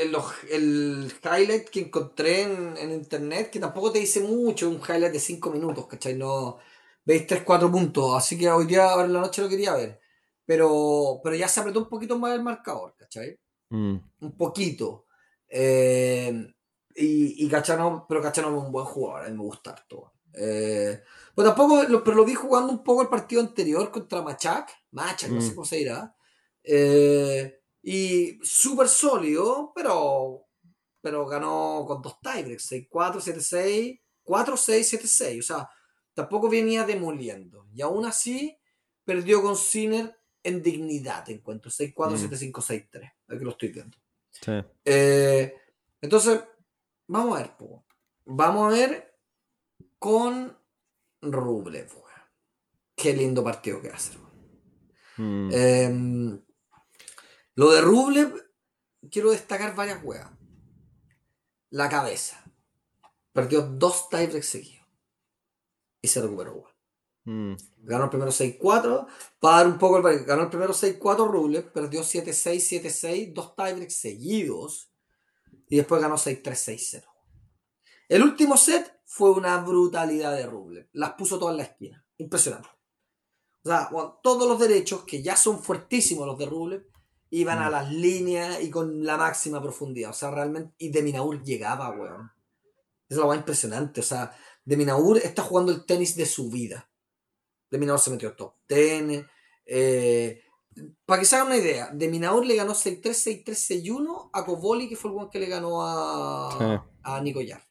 el, highlight que encontré en, internet, que tampoco te dice mucho, un highlight de 5 minutos, ¿cachai? No, veis 3, 4 puntos, así que hoy día, ahora en la noche lo quería ver, pero, pero ya se apretó un poquito más el marcador, ¿cachai? Mm. Un poquito. Eh, y, y Cachanova, pero Cachanova es un buen jugador, a mí me gusta todo. Eh, pues tampoco, lo, pero lo vi jugando un poco el partido anterior contra Machak. Machak, no sé mm. cómo se dirá. Eh, y súper sólido, pero, pero ganó con dos tiebreaks: 6-4, 7-6, 4-6, 7-6. O sea, tampoco venía demoliendo. Y aún así, perdió con Sinner en dignidad, encuentro. 6-4, 7-5, 6-3. Aquí lo estoy viendo. Sí. Eh, entonces, vamos a ver, Vamos a ver con Rublev. Qué lindo partido que hace, Mm. Em, lo de Rublev, quiero destacar varias weas. La cabeza. Perdió dos tiebreaks seguidos. Y se recuperó, weón. Mm. Ganó el primero 6-4. Para dar un poco el Ganó el primero 6-4 Rublev. Perdió 7-6, 7-6. Dos tiebreaks seguidos. Y después ganó 6-3, 6-0. El último set fue una brutalidad de Rublev. Las puso todas en la esquina. Impresionante. O sea, bueno, todos los derechos, que ya son fuertísimos los de Rublev, iban a Mm. las líneas y con la máxima profundidad. O sea, realmente. Y de Minaur llegaba, weón. Es la weá impresionante. O sea, de Minaur está jugando el tenis de su vida. De Minaur se metió top 10. Eh, para que se hagan una idea, de Minaur le ganó 6-3, 6-3, 6-1 a Kovoli, que fue el one que le ganó a, Sí. a Nico Yar.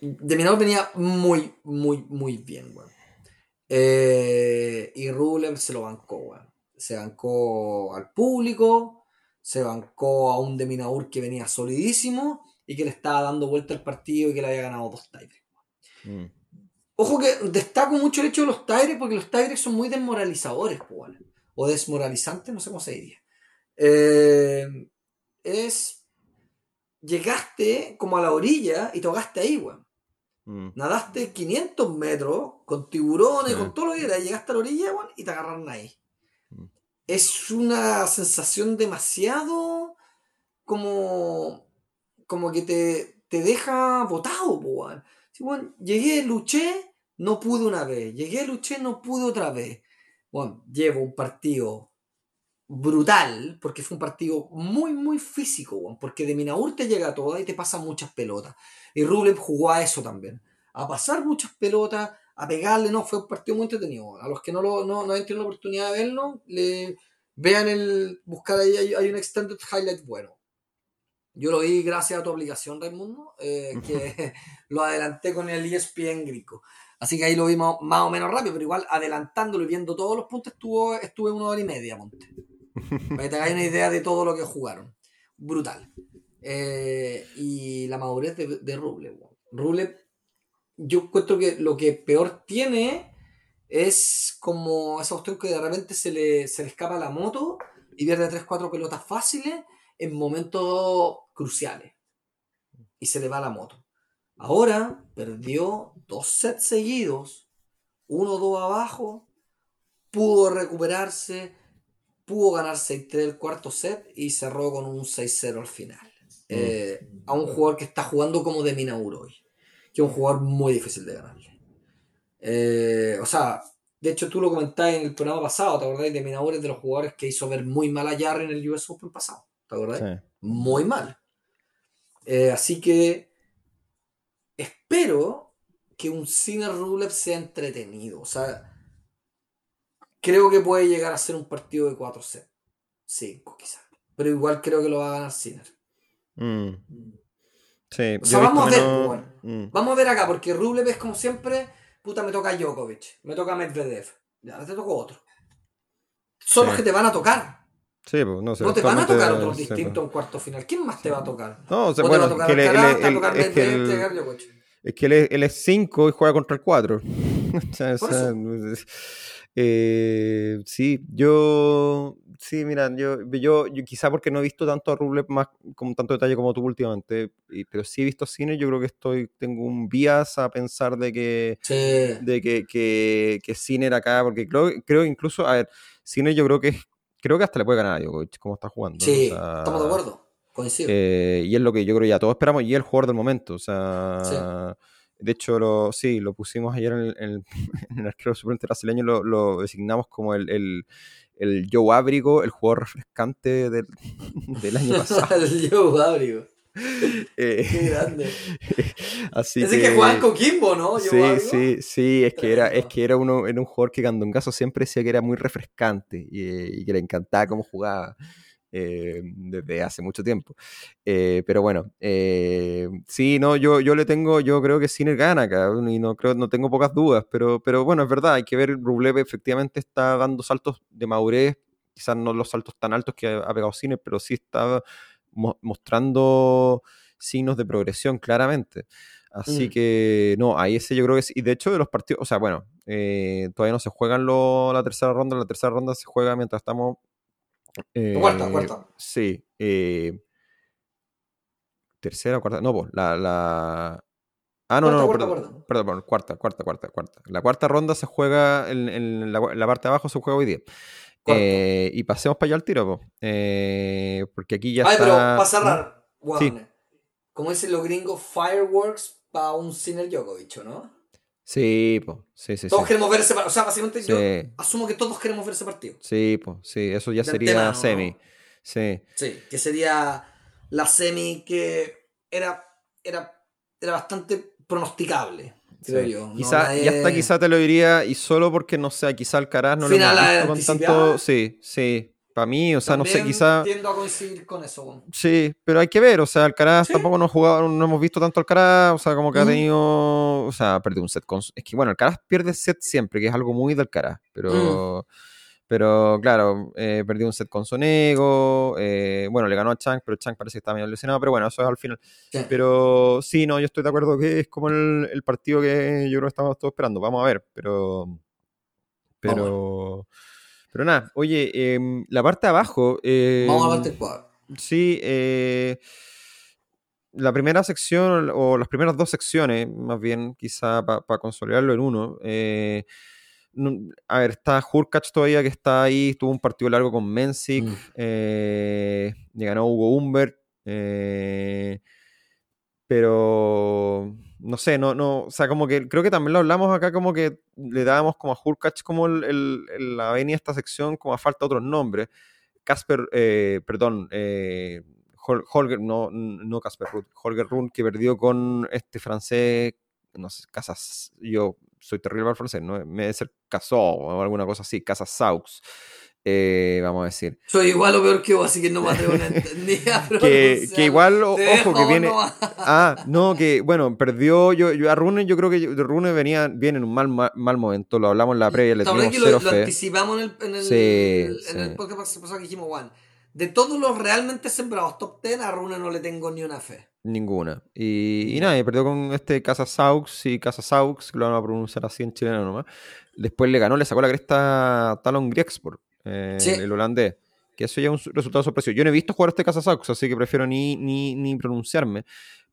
De Minaur venía muy, muy, muy bien, weón. Eh, y Rublev se lo bancó, weón. Se bancó al público, se bancó a un de Minaur que venía solidísimo y que le estaba dando vuelta al partido y que le había ganado dos tiebreaks. Mm. Ojo que destaco mucho el hecho de los tiebreaks porque los tiebreaks son muy desmoralizadores, pues, o desmoralizantes, no sé cómo se diría. Eh, es. Llegaste como a la orilla y tocaste ahí, weón. Mm. Nadaste 500 metros con tiburones, Sí. con todo lo que era, llegaste a la orilla, weón, y te agarraron ahí. Mm. Es una sensación demasiado como, como que te, te deja botado, weón. Sí, weón, llegué, luché, no pude una vez. Llegué, luché, no pude otra vez. Bueno, llevo un partido brutal, porque fue un partido muy, muy físico, porque de Minaur te llega toda y te pasan muchas pelotas. Y Rublev jugó a eso también, a pasar muchas pelotas, a pegarle, no, fue un partido muy entretenido. A los que no, lo, no, no hayan tenido la oportunidad de verlo, le, vean el, buscar ahí, hay, hay un extended highlight bueno. Yo lo vi gracias a tu aplicación, Raimundo, eh, que lo adelanté con el ESPN grico. Así que ahí lo vi más, o menos rápido, pero igual adelantándolo y viendo todos los puntos estuvo, estuve una hora y media, monte. Para que te hagáis una idea de todo lo que jugaron. Brutal. Eh, y la madurez de, de Rublev. weón. Rublev, yo encuentro que lo que peor tiene es como esa cuestión que de repente se le, se le escapa la moto y pierde 3-4 pelotas fáciles en momentos cruciales. Y se le va la moto. Ahora perdió dos sets seguidos, 1-2 abajo, pudo recuperarse, pudo ganar 6-3 el cuarto set y cerró con un 6-0 al final. Eh, a un jugador que está jugando como de Minaur hoy, que es un jugador muy difícil de ganarle. Eh, o sea, de hecho tú lo comentabas en el programa pasado, ¿te acordás? De Minaur es de los jugadores que hizo ver muy mal a Jarry en el US Open pasado, ¿te acordás? Sí. muy mal. Eh, así que espero que un Sinner Rublev sea entretenido. O sea, creo que puede llegar a ser un partido de 4 sets. 5 quizás. Pero igual creo que lo va a ganar Sinner. Mm. Sí, O sea, vamos a ver, bueno. Mm. Vamos a ver acá, porque Rublev es como siempre, puta, me toca Djokovic, me toca Medvedev. Ya, ahora te tocó otro. Son Sí. los que te van a tocar. Sí, pues, no sé. No te van a tocar otros pues. distintos en cuarto final. ¿Quién más te va a tocar? No, o sea, O te va a bueno, tocar él- Alcaraz, te va a tocar es que Medvedev, te va a el- tocar Djokovic. Es que él es, él es 5 y juega contra el 4. Por eso. eh, sí, yo. Sí, mira, yo, yo, yo quizá porque no he visto tanto a Rublev más con tanto detalle como tú últimamente, y- pero sí he visto cine, yo creo que estoy, tengo un bias a pensar de que, Sí. de que, que, que Sinner acá, porque creo, creo incluso, a ver, Sinner yo creo que creo que hasta le puede ganar a Djokovic, como está jugando. Sí, o sea, estamos de acuerdo. Coincido. eh, y es lo que yo creo que ya todos esperamos, y es el jugador del momento. O sea, de hecho, lo, sí, lo pusimos ayer en el, en el, en el arquero suplente brasileño, lo, lo designamos como el, el, el Joe Abrigo, el jugador refrescante del, del año pasado. el Joe Abrigo. Eh, Qué grande. así Ese que, juega en Coquimbo, ¿no? Sí, sí, sí, es que era, es que era uno, era un jugador que Candongazo siempre decía que era muy refrescante y, y que le encantaba cómo jugaba eh, desde hace mucho tiempo. Eh, pero bueno, eh, sí, no, yo, yo le tengo, yo creo que Sinner gana acá y no creo, no tengo pocas dudas, pero, pero bueno, es verdad, hay que ver, Rublev efectivamente está dando saltos de madurez, quizás no los saltos tan altos que ha, ha pegado Sinner, pero sí está mo- mostrando signos de progresión claramente. Así Mm. que, no, ahí ese yo creo que sí. Y de hecho, de los partidos, o sea, bueno, eh, todavía no se juegan lo- la tercera ronda. La tercera ronda se juega mientras estamos. Cuarta, eh, cuarta. Sí. eh, tercera o cuarta. No, pues, la, la. Ah, no, Cuarta, no, no, cuarta, perdón, cuarta. perdón, perdón, cuarta, cuarta, cuarta, cuarta. La cuarta ronda se juega en, en la, en la parte de abajo, se juega hoy día. Eh, y pasemos para allá al tiro, po. Eh, porque aquí ya Ay, está. pero para cerrar, Sí. weón, como dicen los gringos, fireworks para un Sinner Djokovic, ¿no? Sí, po. Sí, sí, Todos sí. queremos ver ese partido. O sea, básicamente yo Sí, asumo que todos queremos ver ese partido. sí, po. Sí, eso ya sería ¿no? semi. Sí. Sí, que sería la semi que era, era, era bastante pronosticable, creo sí. yo. No, Quizá, nadie- Y hasta quizá te lo diría, y solo porque, no sé, quizá Alcaraz no Final lo hemos visto con tanto. Sí, sí. Para mí, o sea, no sé, También quizá. Tiendo a coincidir con eso, weón. Sí, pero hay que ver, o sea, Alcaraz Sí. tampoco no ha jugado, no hemos visto tanto Alcaraz, o sea, como que ha Mm. tenido, o sea, perdió un set con, es que bueno, Alcaraz pierde set siempre, que es algo muy de Alcaraz, pero, Mm. pero claro, eh, perdió un set con Sonego, eh, bueno, le ganó a Chang, pero Chang parece que está medio lesionado, pero bueno, eso es al final, Sí. pero sí, no, yo estoy de acuerdo que es como el, el partido que yo creo que estamos todos esperando, vamos a ver, pero, pero, pero nada, oye, em, la parte de abajo, Vamos a la em, parte cuadro. Sí, eh, la primera sección o las primeras dos secciones, más bien, quizá para consolidarlo en uno. eh, no- a ver, está Hurkacz todavía que está ahí, tuvo un partido largo con Mensik, Mm. eh, le ganó Hugo Humbert, pero no sé, no, no, o sea, como que creo que también lo hablamos acá, como que le dábamos como a Hurkacz como el, el- el- la venia esta sección, como a falta de otros nombres. Casper, eh, perdón, eh, Hol- Holger, no, no Casper Ruth, Holger Run, que perdió con este francés, no sé, Casas, yo soy terrible para el francés, ¿no? Me debe ser Casó o alguna cosa así, Casas Saux, eh, vamos a decir. Soy igual o peor que vos, así que no me atrevo a ni a Que, igual, o- ojo, que viene... Ah, no, que bueno, perdió, yo, yo a Rune, yo creo que Rune venía, viene en un mal, mal, mal momento, lo hablamos en la previa, le ¿Te acordás teníamos que lo, cero lo fe. anticipamos en el, en el, Sí, en el sí. podcast pasado que dijimos, Juan? De todos los realmente sembrados top 10, a Runa no le tengo ni una fe. Ninguna. Y, y nada, y perdió con este Casa Saux y Casa Saux, que lo van a pronunciar así en chileno nomás. Después le ganó, le sacó la cresta a Talon Griekspor, eh, Sí. el holandés. Que eso ya es un su- resultado sorpresivo. Yo no he visto jugar a este Casa Saux, así que prefiero ni, ni, ni pronunciarme.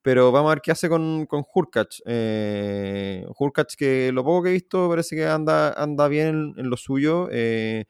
Pero vamos a ver qué hace con, con Hurkacz. Eh, Hurkacz, que lo poco que he visto parece que anda, anda bien en, en lo suyo. eh,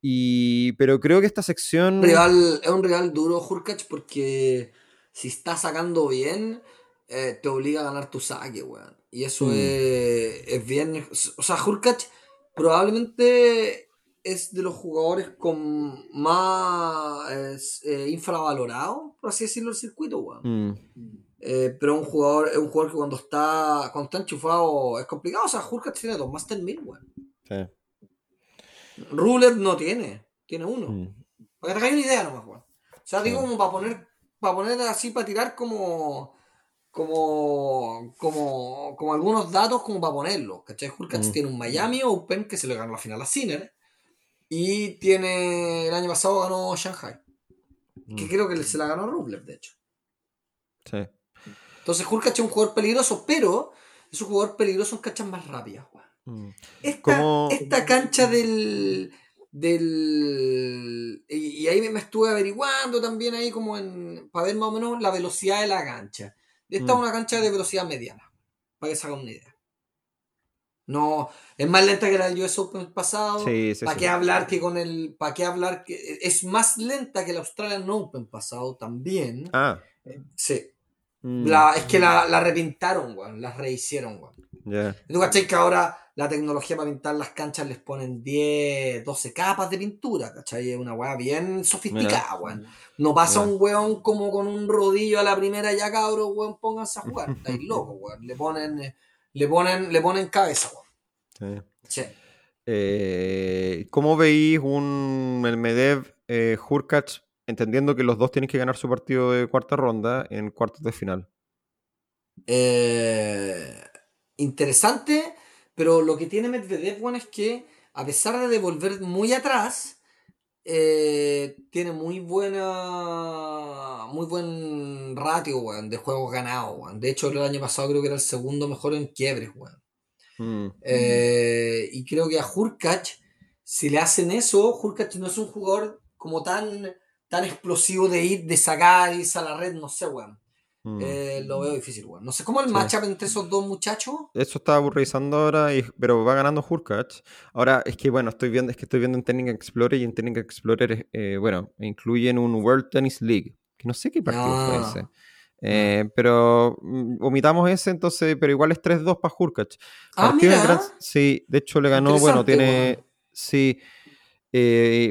y, pero creo que esta sección. Rival, es un rival duro, Hurkacz, porque si está sacando bien, eh, te obliga a ganar tu saque, weón. Y eso Mm. es, es bien. O sea, Hurkacz probablemente es de los jugadores con más es, eh, infravalorado, por así decirlo, el circuito, weón. Mm, Eh, pero un jugador, es un jugador que cuando está, cuando está enchufado es complicado. O sea, Hurkacz tiene dos Master 1000, weón. sí. Rulet no tiene, tiene uno. Mm. Para que te hagáis una idea nomás, weón. O sea, digo Sí. como para poner, para poner así, para tirar como, como, como, como algunos datos como para ponerlo. ¿Cachai? Hurkacz Mm. tiene un Miami Open que se le ganó la final a Sinner. Y tiene, el año pasado ganó Shanghai. Que Mm. creo que se la ganó Rublev, de hecho. Sí. Entonces Hurkacz es un jugador peligroso, pero esos jugadores peligrosos son canchas más rápidas. Mm. Esta, ¿Cómo- esta cancha del. del. Y, y ahí me, estuve averiguando también ahí como en. para ver más o menos la velocidad de la cancha. Esta es Mm. una cancha de velocidad mediana. Para que se hagan una idea. No, es más lenta que la del US Open pasado. Sí, sí, ¿Para sí. qué hablar que con el. ¿Para qué hablar que. Es más lenta que el Australian Open pasado también. Ah. Sí. mm, La- es que la, la repintaron, weón. La rehicieron, weón. ya. ¿Tú cachai que ahora la tecnología para pintar las canchas les ponen 10, 12 capas de pintura? ¿Cachai? Es una weá bien sofisticada, weón. No pasa un weón como con un rodillo a la primera, ya cabros, weón, pónganse a jugar. Estáis locos, weón. Le ponen, eh, le ponen, le ponen cabeza. Sí. Sí. Eh, ¿Cómo veis un Medvedev eh, Hurkacz, entendiendo que los dos tienen que ganar su partido de cuarta ronda en cuartos de final? Eh, interesante, pero lo que tiene Medvedev, weón, es que a pesar de devolver muy atrás, eh, tiene muy buena. Muy buen ratio, weón, de juegos ganados, weón. De hecho, el año pasado creo que era el segundo mejor en quiebres, weón. Mm. Eh, y creo que a Hurkacz, si le hacen eso, Hurkacz no es un jugador como tan, tan explosivo de ir, de sacar, irse a la red, no sé, weón. Mm. Eh, lo veo difícil, weón. No sé cómo el Sí. matchup entre esos dos muchachos. Eso estaba revisando ahora, y- pero va ganando Hurkacz. Ahora, es que bueno, estoy viendo, es que estoy viendo en Technical Explorer y en Technical Explorer, eh, bueno, incluyen un World Tennis League, que no sé qué partido fue Ah. ese. Eh, pero mm, omitamos ese, entonces, pero igual es 3-2 para Hurkacz. Ah, sí, de hecho le ganó, bueno, tiene, sí,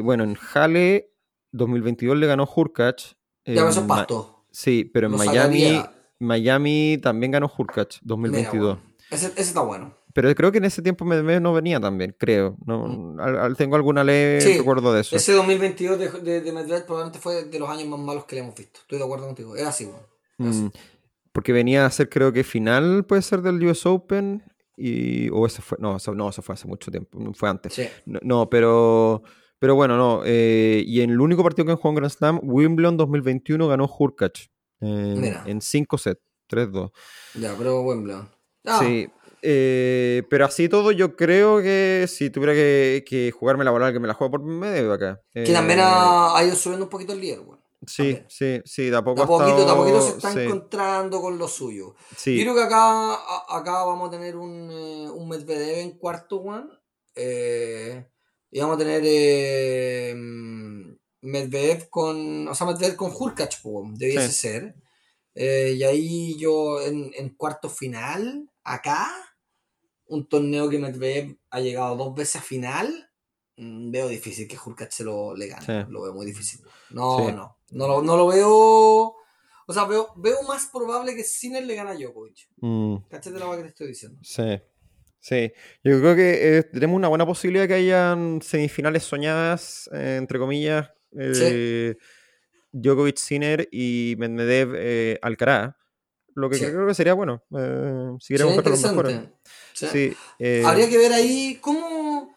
bueno, en Halle 2022 le ganó Hurkacz. Ya, eso es pasto. Sí, pero en Lo Miami, sacaría. Miami también ganó Hurkacz Mira, 2022. weón. Ese, ese está bueno. Pero creo que en ese tiempo Medvedev no venía también, creo. No, al- al- tengo alguna Mm. Sí, recuerdo de eso. Ese 2022 de, de, de Medvedev probablemente fue de los años más malos que le hemos visto. Estoy de acuerdo contigo. Es así, así. Mm, porque venía a ser, creo que final, puede ser del US Open. Y, o ese fue, no, eso, no, eso fue hace mucho tiempo, fue antes. Sí. No, no, pero, pero bueno, no. eh, y en el único partido que jugó en Grand Slam, Wimbledon 2021 ganó Hurkacz en, Mira. en 5 sets, 3-2. Ya, pero Wimbledon. Ah, Sí, eh, pero así todo yo creo que si tuviera que, que jugarme la bola, que me la juego por medio acá. Que también Eh, ha, ha ido subiendo un poquito el líder, weón. Sí, sí, sí, de a poco De a ha poquito, de a estado- poquito se está sí, encontrando con lo suyo. sí. Yo creo que acá, acá vamos a tener un, un Medvedev en cuarto, one. Eh, y vamos a tener eh, Medvedev con. O sea, Medvedev con Hurkacz, debiese Sí. ser. Eh, y ahí yo en, en cuarto final, acá, un torneo que Medvedev ha llegado dos veces a final. mm, Veo difícil que Hurkacz se lo le gane. Sí. Lo veo muy difícil. No, Sí. no. No lo, no lo veo. O sea, veo, veo más probable que Sinner le gane a Djokovic. Mm, Cáchate la que te estoy diciendo. sí, sí. Yo creo que eh, tenemos una buena posibilidad de que hayan semifinales soñadas, eh, entre comillas, eh, Djokovic, Sinner y Medvedev, eh, Alcaraz. Lo que Sí. creo que sería bueno, si queremos los mejores. Sí. Habría que ver ahí cómo.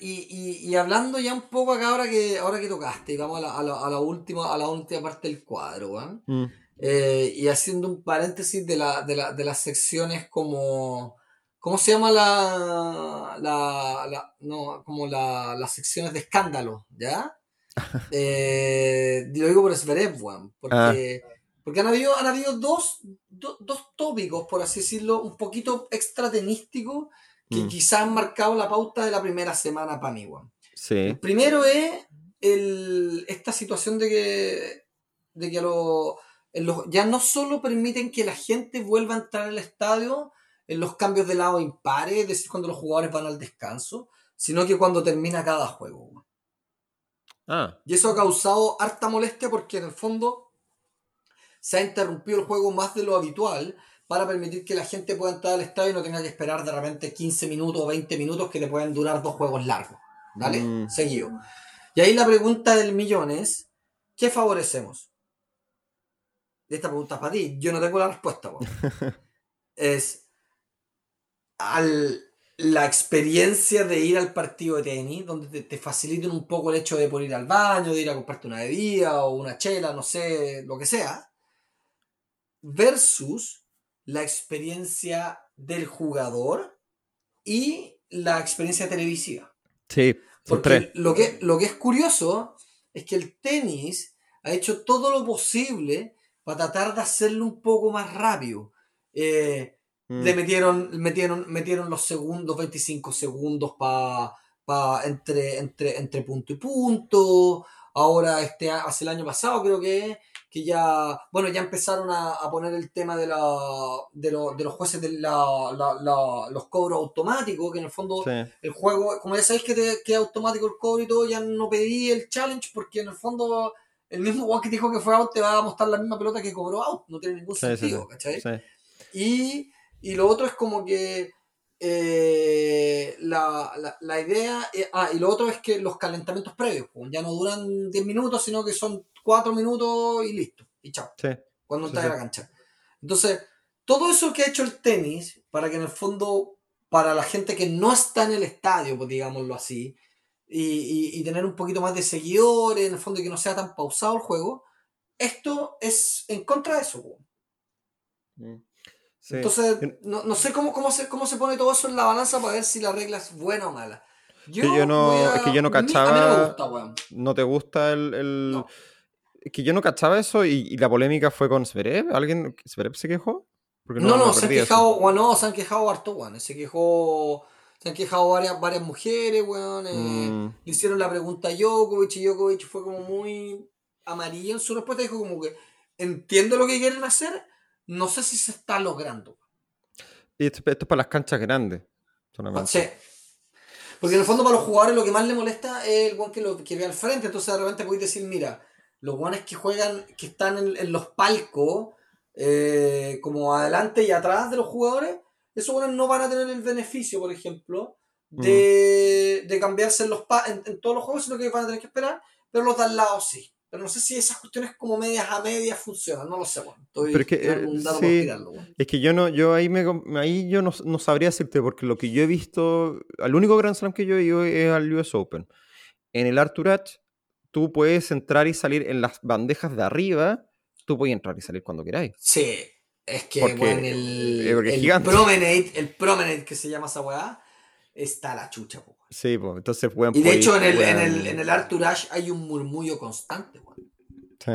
Y, y, y hablando ya un poco acá ahora que ahora que tocaste, vamos a la, a la, a la última, a la última parte del cuadro, mm, y haciendo un paréntesis de, la, de, la, de las secciones como. ¿Cómo se llama la. la, la- no, como la, las secciones de escándalo, ¿ya? Eh, lo digo por Zverev, weón, porque, porque han habido, han habido dos, do- dos tópicos, por así decirlo, un poquito extra tenísticos que Mm. quizás han marcado la pauta de la primera semana para mí, sí, El primero es el, esta situación de que, de que lo- los- ya no solo permiten que la gente vuelva a entrar al estadio en los cambios de lado impares, es decir, cuando los jugadores van al descanso, sino que cuando termina cada juego. ah, Y eso ha causado harta molestia porque en el fondo se ha interrumpido el juego más de lo habitual para permitir que la gente pueda entrar al estadio y no tenga que esperar de repente 15 minutos o 20 minutos que te pueden durar dos juegos largos. ¿Vale? Mm. Seguido. Y ahí la pregunta del millón es, ¿qué favorecemos? Esta pregunta es para ti, yo no tengo la respuesta. es al, la experiencia de ir al partido de tenis, donde te, te faciliten un poco el hecho de poder ir al baño, de ir a comprarte una bebida o una chela, no sé, lo que sea, versus la experiencia del jugador y la experiencia televisiva. sí, Porque tres. lo que, lo que es curioso es que el tenis ha hecho todo lo posible para tratar de hacerlo un poco más rápido. Eh, Mm, le metieron, metieron, metieron los segundos, 25 segundos pa, pa entre, entre, entre punto y punto. Ahora, este, hace el año pasado creo que, que ya, bueno, ya empezaron a, a poner el tema de, la, de, lo- de los jueces de la, la- la- los cobros automáticos, que en el fondo sí, el juego, como ya sabéis que te queda automático el cobro y todo, ya no pedí el challenge porque en el fondo el mismo jugador que dijo que fue out te va a mostrar la misma pelota que cobró out, no tiene ningún sí, sentido, sí, ¿cachai? Y, y lo otro es como que eh, la, la, la idea, eh, ah, y lo otro es que los calentamientos previos, pues, ya no duran 10 minutos, sino que son 4 minutos y listo, y chao sí. cuando Sí, entras sí. a la cancha. Entonces, todo eso que ha hecho el tenis, para que en el fondo, para la gente que no está en el estadio, pues digámoslo así, y, tener un poquito más de seguidores, en el fondo, y que no sea tan pausado el juego, esto es en contra de eso. Mm. Entonces, no, sé cómo, cómo, se, cómo se pone todo eso en la balanza para ver si la regla es buena o mala. Yo, que yo no, es que yo no cachaba. no, te gusta el. Es que yo no cachaba eso y, la polémica fue con Zverev. ¿Alguien. ¿Zverev se quejó? no, no, se han quejado, bueno, se han quejado harto, weón. Se quejó. Se han quejado varias, varias mujeres, weón. Eh, mm. Le hicieron la pregunta a Djokovic y Djokovic fue como muy amarillo en su respuesta. Dijo como que entiendo lo que quieren hacer, no sé si se está logrando. Y esto, es para las canchas grandes. Sí. Porque en el fondo para los jugadores lo que más le molesta es el guan que, lo, que ve al frente. Entonces de repente podéis decir, mira, los guanes que juegan, que están en, los palcos, eh, como adelante y atrás de los jugadores, esos guanes no van a tener el beneficio, por ejemplo, de, de cambiarse en, los en, en, todos los juegos, sino que van a tener que esperar, pero los de al lado sí. Pero no sé si esas cuestiones como medias a medias funcionan, no lo sé, bueno. Estoy Pero es que, eh, es que yo no, yo ahí me ahí yo no, no, sabría decirte, porque lo que yo he visto, al único Grand Slam que yo he ido es al US Open. En el Arthur tú puedes entrar y salir en las bandejas de arriba, tú puedes entrar y salir cuando queráis. Sí, es que bueno, el, el, promenade, el promenade que se llama esa weá, está la chucha, po. Sí, pues entonces pueden Y de hecho en el, en el, en el Arthur Ashe hay un murmullo constante, Sí.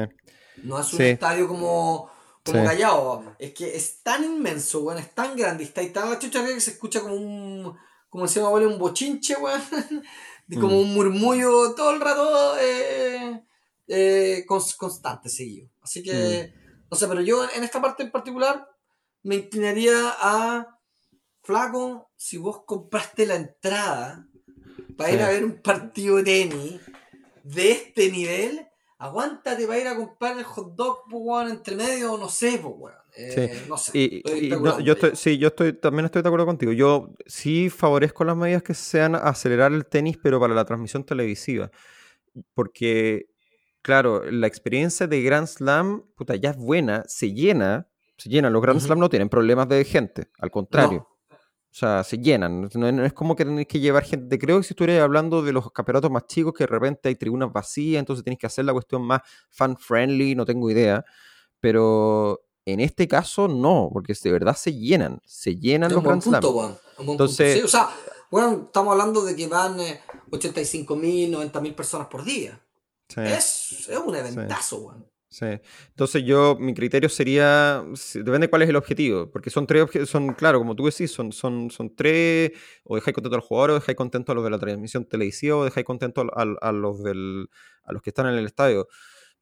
No es un estadio como, como callado. Es que es tan inmenso, weón, es tan grande, está y tan chucha que se escucha como un, como se llama, un bochinche, weón. como mm. un murmullo todo el rato eh, eh, constante, seguido. Así que, mm. no sé, pero yo en esta parte en particular me inclinaría a flaco, si vos compraste la entrada para ir a ver un partido de tenis de este nivel, aguántate para ir a comprar el hot dog, pues, entre medio, no sé, pues, eh, No sé. yo estoy, sí, yo estoy, también estoy de acuerdo contigo. Yo sí favorezco las medidas que sean acelerar el tenis, pero para la transmisión televisiva. Porque, claro, la experiencia de Grand Slam, puta, ya es buena, se llena, se llena. Los Grand Slam no tienen problemas de gente, al contrario. Sea, se llenan. No, es como que tenéis que llevar gente. Creo que si estuvieras hablando de los campeonatos más chicos, que de repente hay tribunas vacías, entonces tenéis que hacer la cuestión más fan-friendly, no tengo idea. Pero en este caso no, porque de verdad se llenan. Se llenan los Grand Slam. Entonces, o sea, bueno, estamos hablando de que van 85.000, eh, 90.000 personas por día. Es, es un eventazo, weón. Sí. Entonces yo, mi criterio sería, depende cuál es el objetivo, porque son tres, son, claro, como tú decís, son, son, son tres, o dejáis contento al jugador, o dejáis contento a los de la transmisión televisiva, o dejáis contento a, los del, a los que están en el estadio.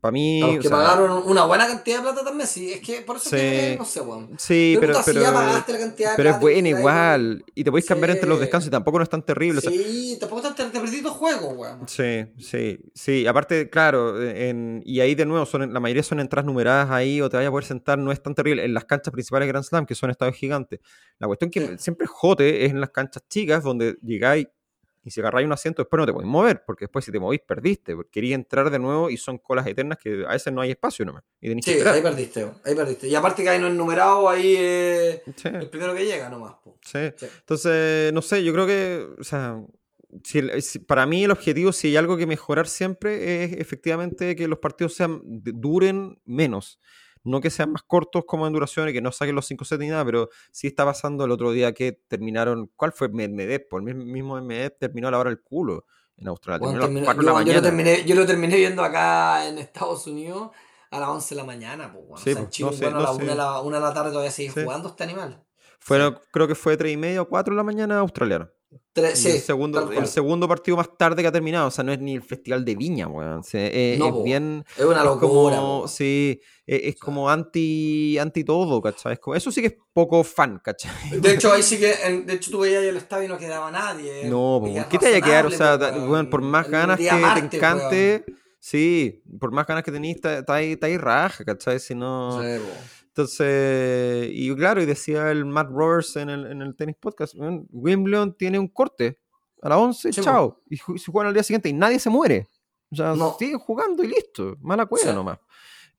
Para mí. los que pagaron una buena cantidad de plata también, sí. Es que por eso que, no sé, weón. Sí, pero. pero, ya pagaste la cantidad de pero es buena igual. Y te podéis cambiar entre los descansos y tampoco no es tan terrible. Sí, tampoco es tan te perdí juegos, weón. Sí, sí, sí. Aparte, claro, en, y ahí de nuevo, son, la mayoría son entradas numeradas ahí o te vayas a poder sentar, no es tan terrible. En las canchas principales de Grand Slam, que son estadios gigantes. La cuestión que siempre jote es en las canchas chicas, donde llegáis y si agarráis un asiento, después no te podéis mover, porque después si te movís, perdiste. Porque querías entrar de nuevo y son colas eternas que a veces no hay espacio nomás. Y sí, ahí perdiste, ahí perdiste. Y aparte que ahí no es numerado, ahí es el primero que llega nomás. Sí. Entonces, no sé, yo creo que, o sea, si, para mí el objetivo, si hay algo que mejorar siempre, es efectivamente que los partidos sean duren menos no que sean más cortos como en duración y que no saquen los 5 sets ni nada, pero sí está pasando el otro día que terminaron, ¿cuál fue Medvedev? Por el mismo Medvedev terminó a la hora del culo en Australia. yo, lo terminé, yo lo terminé viendo acá en Estados Unidos a las 11 de la mañana, pues, sí, o sea, bueno, a la 1 de la, una de la tarde todavía sigue jugando este animal. Fue, Creo que fue 3 y media o 4 de la mañana el, segundo, el segundo partido más tarde que ha terminado, o sea, no es ni el festival de Viña, weón. es, bien. Es una locura. sí, es, como anti, anti todo, ¿cachai? eso sí que es poco fan, ¿cachai? De hecho, ahí sí que. De hecho, tú veías el estadio y no quedaba nadie. No, ¿qué te haya que quedar? O sea, por más ganas que te encante. Sí, por más ganas que tenéis, está ahí raja, ¿cachai? Si no. Entonces, y claro, y decía el Matt Roberts en el, en el tenis podcast, Wimbledon tiene un corte a las 11, chao, y se juegan al día siguiente y nadie se muere. O sea, siguen jugando y listo, mala cueva nomás.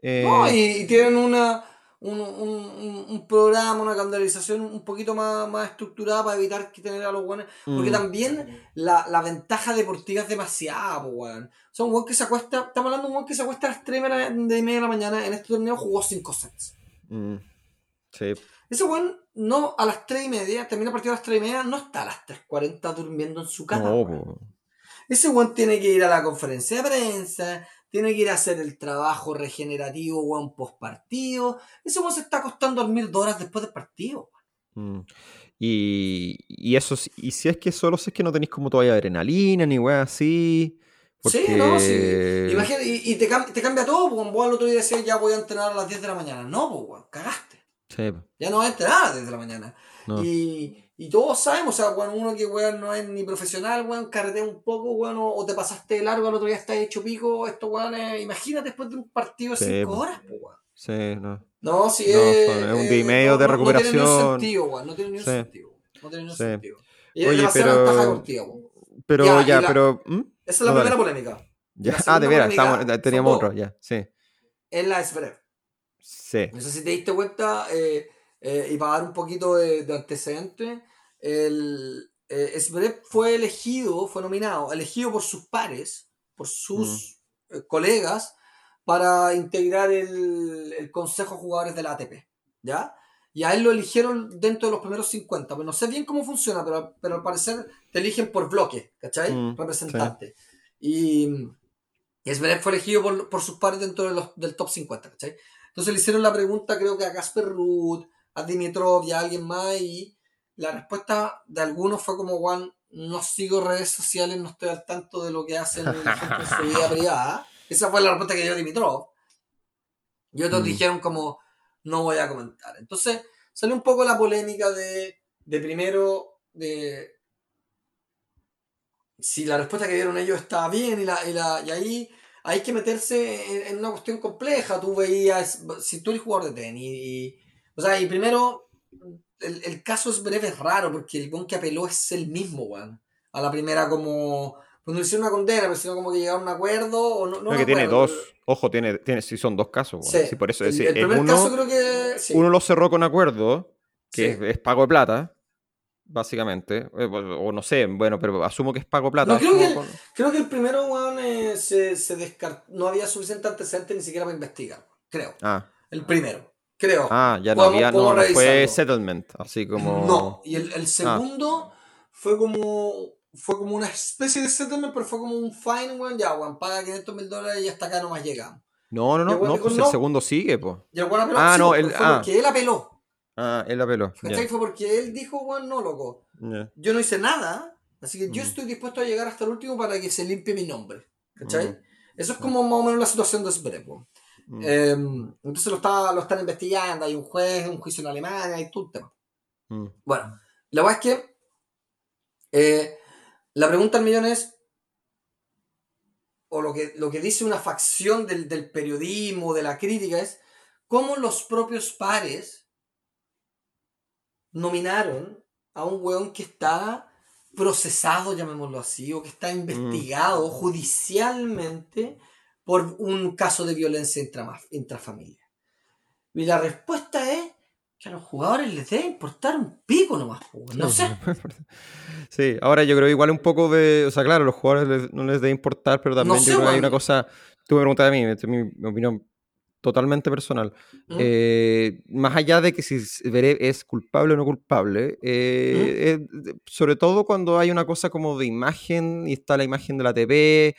no, y, tienen una, un, un, un, programa, una calendarización un poquito más, más estructurada para evitar que tener a los buenos. Porque Mm. también la, la ventaja deportiva es demasiada, weón. O sea, un weón que se acuesta, estamos hablando de un weón que se acuesta a las 3 de la- de media de la mañana, en este torneo jugó 5 sets. Mm. Sí. Ese weón no a las 3 y media, termina el partido a las 3 y media, no está a las 3.40 durmiendo en su. No, weón. po. Ese weón tiene que ir a la conferencia de prensa, tiene que ir a hacer el trabajo regenerativo, weón, post partido. Ese weón se está acostando a dormir dos horas después del partido. Mm. Y, y eso, sí- y si es que solo si es que no tenéis como todavía adrenalina ni weá así. Porque... Sí, no, sí. Imagínate, y, y te, cam- te cambia todo, porque vos al otro día decías ya voy a entrenar a las 10 de la mañana. No, pues weón, cagaste. Sí. Ya no vas a entrenar a las 10 de la mañana. No. Y, y todos sabemos, o sea, weón, uno que weón no es ni profesional, weón, carretea un poco, weón, o, te pasaste de largo, al otro día estás hecho pico, esto, weón, es- imagínate después de un partido de Sí, 5 po. horas, pues, weón. Sí, no. No, sí, No, es, son- es un eh, día y medio de No tiene ni un recuperación. sentido, weón, no tiene ni un Sí. sentido. No tiene ni un Sí. sentido. Y Oye, pero- weón. Pero Ya, ya, y la- pero. ¿mm? Esa es la No, primera polémica. Ya. Ah, de veras, son teníamos otro, ya. Sí. Es la Zverev. Sí. No sé si te diste cuenta, eh, eh, y para dar un poquito de, de antecedente, el eh, fue elegido, fue nominado, elegido por sus pares, por sus eh, colegas, para integrar el, el Consejo de Jugadores de la ATP. ¿Ya? Y a él lo eligieron dentro de los primeros 50. Pues no sé bien cómo funciona, pero, pero al parecer te eligen por bloque, ¿cachai? Mm, Representante. Y, y Zverev fue elegido por, por sus pares dentro de los- del top 50, ¿cachai? Entonces le hicieron la pregunta, creo que a Casper Ruud, a Dimitrov y a alguien más, y la respuesta de algunos fue como, Juan, no sigo redes sociales, no estoy al tanto de lo que hacen la gente en su vida privada. Esa fue la respuesta que dio Dimitrov. Y otros Mm. dijeron como, no voy a comentar. Entonces salió un poco la polémica de, primero, si la respuesta que dieron ellos estaba bien y, la, ahí hay que meterse en, una cuestión compleja. Tú veías, si tú eres jugador de tenis, o sea, y primero, el, el caso es breve, es raro, porque el buen que apeló es el mismo, weón. A la primera como, pues no le hicieron una condena, pero sino como que llegaron a un acuerdo, o no, me que tiene acuerdo, dos. Ojo, tiene, tiene, sí, son dos casos. Sí, por eso. el, sí, el el primer uno, caso creo que, sí. uno lo cerró con acuerdo, que es, es pago de plata, básicamente. Eh, O, o no sé, bueno, pero asumo que es pago de plata. No, creo que- con- Creo que el primero, weón, eh, se, se descartó, no había suficiente antecedente ni siquiera para investigar, creo. Ah, El primero, creo. ah, ya no Podemos- había, no, podemos no fue settlement, así como... Ah. No, y el, el segundo fue como fue como una especie de settlement, pero fue como un fine, weón, ya, weón, paga 500 mil dólares y hasta acá nomás llegamos. No, no, no, el weón no, pues no. el segundo sigue, pues. El apeló, Ah, no, el- fue ah. porque él apeló, Ah, él apeló. ¿cachai? Fue porque él dijo, weón, no, loco, yo no hice nada, así que yo Mm. estoy dispuesto a llegar hasta el último para que se limpie mi nombre, ¿cachai? Mm. Eso es como más o menos la situación de. Mm. Eh, entonces lo, está, lo están investigando, hay un juez, un juicio en Alemania, hay todo un tema. Mm. Bueno, la verdad es que eh, la pregunta al millón es, o lo que, lo que dice una facción del, del periodismo, de la crítica, es cómo los propios pares nominaron a un weón que está procesado, llamémoslo así, o que está investigado judicialmente por un caso de violencia intrafamiliar. Y la respuesta es que a los jugadores les debe importar un pico nomás, no sé. Sí, ahora yo creo igual un poco de, o sea, claro, a los jugadores les- no les debe importar, pero también No sé, yo creo que hay una cosa, tú me preguntas a mí, esta es mi, mi opinión totalmente personal. ¿Mm? Eh, más allá de que si Zverev es culpable o no culpable, eh, eh, sobre todo cuando hay una cosa como de imagen y está la imagen de la TV,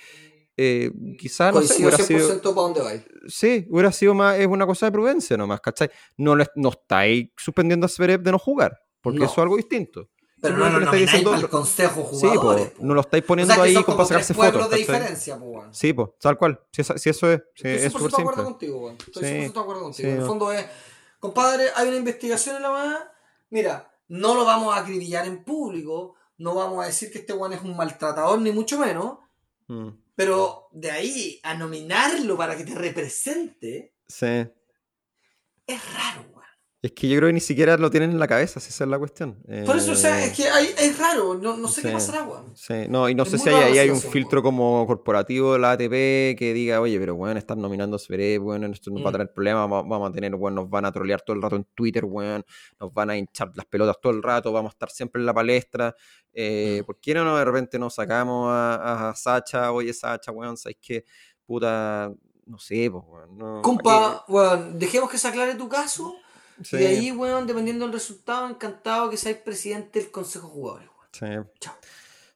eh, quizás no sé, hubiera 100% sido, para dónde vais. sí, hubiera sido más, es una cosa de prudencia nomás, ¿cachai? No, le- no estáis suspendiendo a Zverev de no jugar, porque No. eso es algo distinto. Pero no Simplemente lo estáis diciendo- el consejo Sí, po, jugadores. po. no lo estáis O poniendo sea, que ahí con para sacarse fotos. de ¿cachai? diferencia, po, weón. Sí, pues, tal cual. Si, esa- si eso es, Estoy es 100% súper de acuerdo contigo, weón. Estoy Sí, 100% de acuerdo contigo. sí, en el no. fondo es, compadre, hay una investigación en la mano. Mira, no lo vamos a acribillar en público. No vamos a decir que este weón es un maltratador, ni mucho menos. Mm, Pero de ahí a nominarlo para que te represente, Sí. es raro. Es que yo creo que ni siquiera lo tienen en la cabeza, si esa es la cuestión. Por eso, o sea, Eh, es que hay- es raro, no, no sé qué pasará, weón. Sí, no, y no Es sé si hay, ahí hay un filtro como corporativo de la ATP que diga, oye, pero bueno, están nominando a Zverev, bueno, esto nos va a Mm. traer problemas, va- vamos a tener, bueno, nos van a trolear todo el rato en Twitter, weón, nos van a hinchar las pelotas todo el rato, vamos a estar siempre en la palestra. Eh, Mm. ¿Por qué no de repente nos sacamos a, a Sacha, oye, Sacha, weón, sabes que puta, no sé, pues, weón, no, ¿pa' Compa, weón, dejemos que se aclare tu caso. Y Sí, de ahí, weón, dependiendo del resultado, encantado que seáis presidente del Consejo Jugadores, weón. sí, Chao.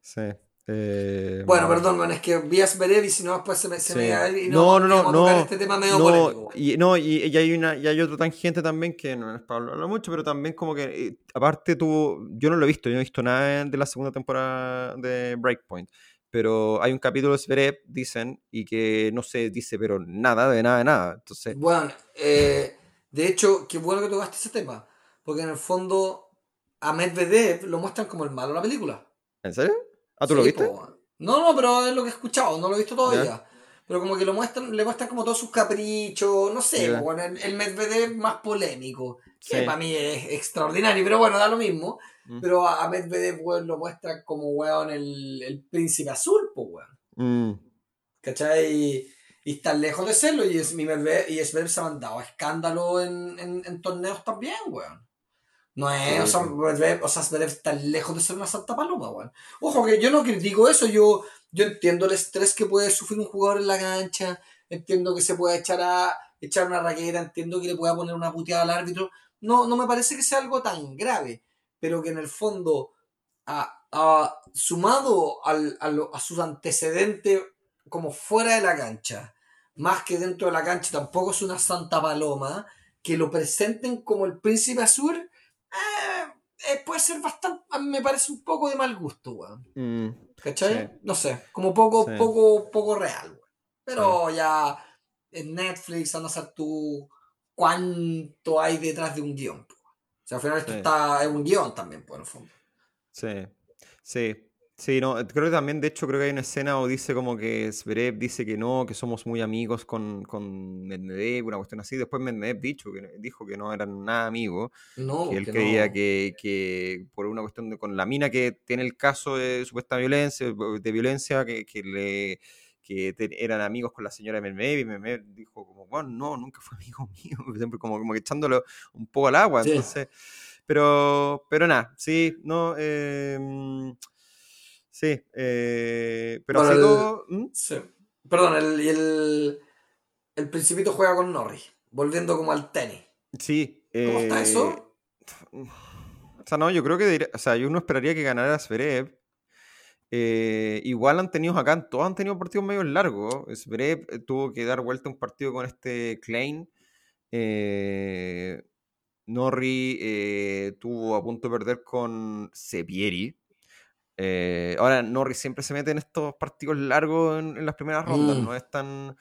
sí. Eh, Bueno, perdón, es que vi a Zverev y si no, después se me, se Sí. me y No, no, no, este tema medio no, polémico, weón. y, no, y, y hay una, y hay otro tangente también que no es para hablarlo mucho, pero también como que, eh, aparte tú, yo no lo he visto, yo no he visto nada de la segunda temporada de Breakpoint, pero hay un capítulo de Zverev, dicen, y que no se dice, pero nada, de nada, de nada, entonces, Bueno, eh, de hecho, qué bueno que tocaste ese tema, porque en el fondo a Medvedev lo muestran como el malo de la película. ¿en serio? ¿Ah, tú lo Sí, viste? po, no, no, pero es lo que he escuchado, no lo he visto todavía. Pero como que lo muestran, le muestran como todos sus caprichos, no sé, po, el, el Medvedev más polémico, que Sí. para mí es extraordinario, pero bueno, da lo mismo. Mm. Pero a, a Medvedev, weón, lo muestran como, weón, el, el príncipe azul, pues, weón. Mm, ¿Cachai? Y, está lejos de serlo. Y, es, y Zverev se ha mandado a escándalo en, en, en torneos también, weón. No es, o sea. Medvedev, o sea, está lejos de ser una santa paloma, weón. Ojo, que yo no critico eso, yo, yo entiendo el estrés que puede sufrir un jugador en la cancha, entiendo que se puede echar a echar una raqueta, entiendo que le pueda poner una puteada al árbitro. No, no me parece que sea algo tan grave, pero que en el fondo, a, a- sumado al- a, lo- a sus antecedentes como fuera de la cancha, más que dentro de la cancha, tampoco es una santa paloma, que lo presenten como el príncipe azul, eh, eh, puede ser bastante, me parece un poco de mal gusto, weón. mm, ¿Cachai? Sí. No sé, como poco, Sí. poco, poco real, weón. Pero ya en Netflix anda a ser tú cuánto hay detrás de un guion. O sea, al final esto Sí. está, es un guion también, por el fondo. Sí, sí, sí, no, creo que también, de hecho, creo que hay una escena o dice como que Zverev dice que no, que somos muy amigos con, con Medvedev, una cuestión así, después Medvedev dicho, que, dijo que no eran nada amigos, No, que él que creía no. que, que por una cuestión de, con la mina que tiene el caso de supuesta violencia, de violencia, que, que le que te- eran amigos con la señora Medvedev y Medvedev dijo como, bueno, no, nunca fue amigo mío, siempre como, como que echándolo un poco al agua, Sí. entonces, pero, pero nada, sí, no, eh, sí, eh, pero Bueno, así el- todo, ¿mm? Sí. Perdón, el, el, el Principito juega con Norris, volviendo como al tenis. sí. ¿Cómo está eh, eso? O sea, no, yo creo que, o sea, yo uno esperaría que ganara Zverev. Eh, igual han tenido acá, todos han tenido partidos medio largos. Zverev eh, tuvo que dar vuelta un partido con este Klein. Eh, Norri eh, tuvo a punto de perder con Sepieri. Eh, ahora, Norri siempre se mete en estos partidos largos en, en las primeras rondas, Mm. no es tan.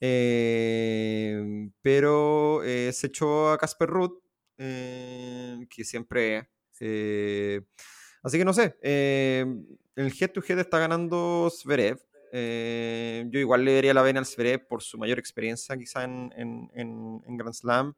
eh, pero eh, se echó a Casper Ruth, eh, que siempre. eh, así que no sé. eh, el head to head está ganando Zverev. yo igual le daría la vena al Zverev por su mayor experiencia, quizá en, en- en Grand Slam.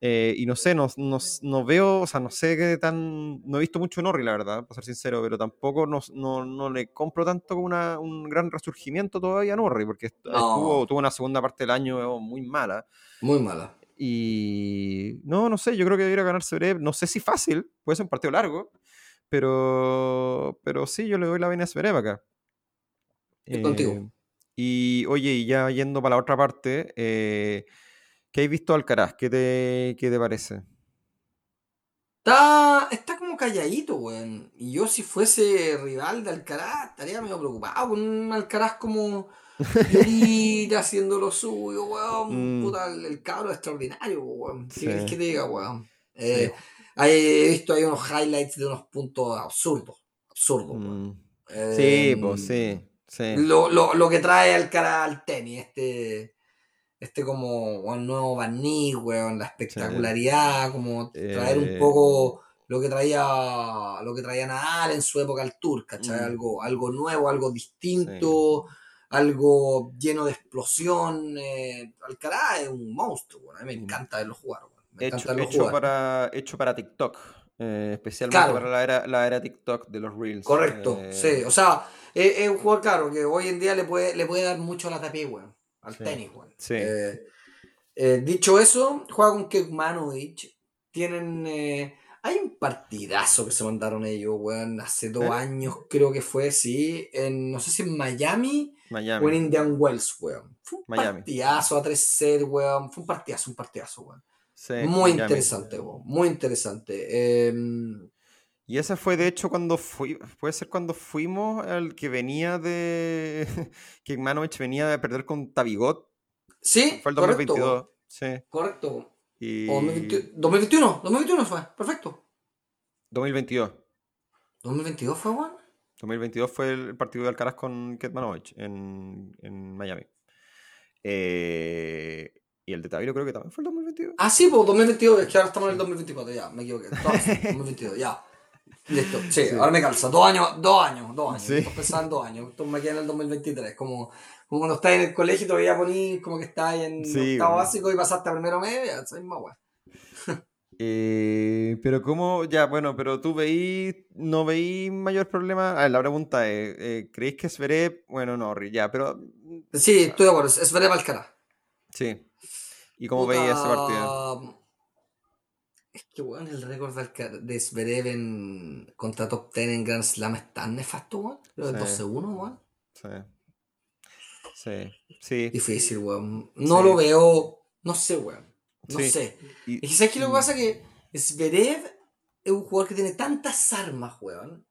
Eh, y no sé, no, no, no veo, o sea, no sé qué tan. No he visto mucho Norri, la verdad, para ser sincero, pero tampoco no, no, no le compro tanto como una, un gran resurgimiento todavía a Norri, porque estuvo, tuvo una segunda parte del año muy mala. Muy mala. Y no, no sé, yo creo que debería ganar Zverev. No sé si fácil, puede ser un partido largo, pero, pero sí, yo le doy la vena a Zverev acá. Estoy contigo. Eh, y oye, y ya yendo para la otra parte, eh, ¿qué has visto Alcaraz? ¿Qué te, qué te parece? Está, está como calladito, weón. Y yo si fuese rival de Alcaraz, estaría medio preocupado con un Alcaraz como Llorita haciendo lo suyo, weón. Mm. Puta, el, el cabro es extraordinario, weón. ¿Qué Sí. querés que te diga, weón? Eh, he visto ahí unos highlights de unos puntos absurdos. Absurdos, weón. Mm, Eh, Sí, pues sí, sí. Lo, lo, lo que trae Alcaraz al tenis, este, este como un nuevo barniz, weón, la espectacularidad, como traer un Eh. poco lo que traía lo que traía Nadal en su época al Tour, ¿cachai? Mm. Algo, algo nuevo, algo distinto, algo lleno de explosión. eh, Alcaraz es un monstruo, weón. a mí me Mm. encanta verlo jugar, weón. Me hecho, encantan los hecho jugar. para, hecho para TikTok. eh, especialmente Claro. para la era, la era TikTok de los Reels. Correcto, eh, sí. O sea, es, es un jugador, claro, que hoy en día le puede, le puede dar mucho a la tapia, weón. Al Sí. tenis, weón. Sí. Eh, eh, dicho eso, juega con Kekmanovic. Tienen. eh, hay un partidazo que se mandaron ellos, weón, hace dos años, creo que fue, sí. En, no sé si en Miami Miami. o en Indian Wells, weón. Fue un Miami. partidazo a 3 set, weón. Fue un partidazo, un partidazo, weón. Sí, Muy Miami. interesante, weón. Muy interesante. Em, Y ese fue de hecho cuando fui, puede ser cuando fuimos al que venía de que Manovich venía de perder con Tabigot, sí, fue el correcto. 2022. Sí. Correcto. Y O 2021, 2021, 2021 fue, perfecto. 2022. 2022 fue, weón. 2022 fue el partido de Alcaraz con Ketmanovich en, en Miami. Eh, y el de Taviro creo que también fue el 2022. Ah, sí, pues 2022, es que ahora estamos en el 2024, ya, me equivoqué. Entonces, 2022, ya. Listo, sí, Sí. ahora me calza. Dos años, dos años, dos años. Sí. En dos años. Esto me queda en el 2023. Como, como cuando estás en el colegio y todavía ponís como que estás en Sí, octavo bueno. básico y pasaste a primero medio, ya, esa misma weá. Eh, pero cómo, ya, bueno, pero tú veí, no veí mayor problema. A ver, la pregunta es, eh, ¿creéis que Zverev, bueno, no, ya, pero Sí, estoy de acuerdo, es Veré Alcaraz. sí. ¿Y cómo veí ese partido? Es que, weón, el récord de, Zverev en, contra top 10 en Grand Slam es tan nefasto, weón. Creo que Sí. 12-1, weón. Sí. Sí, sí. Difícil, weón. No Sí. lo veo, no sé, weón. No sé. Y- Es que, ¿sabes qué lo que pasa? Que Zverev es un jugador que tiene tantas armas, weón.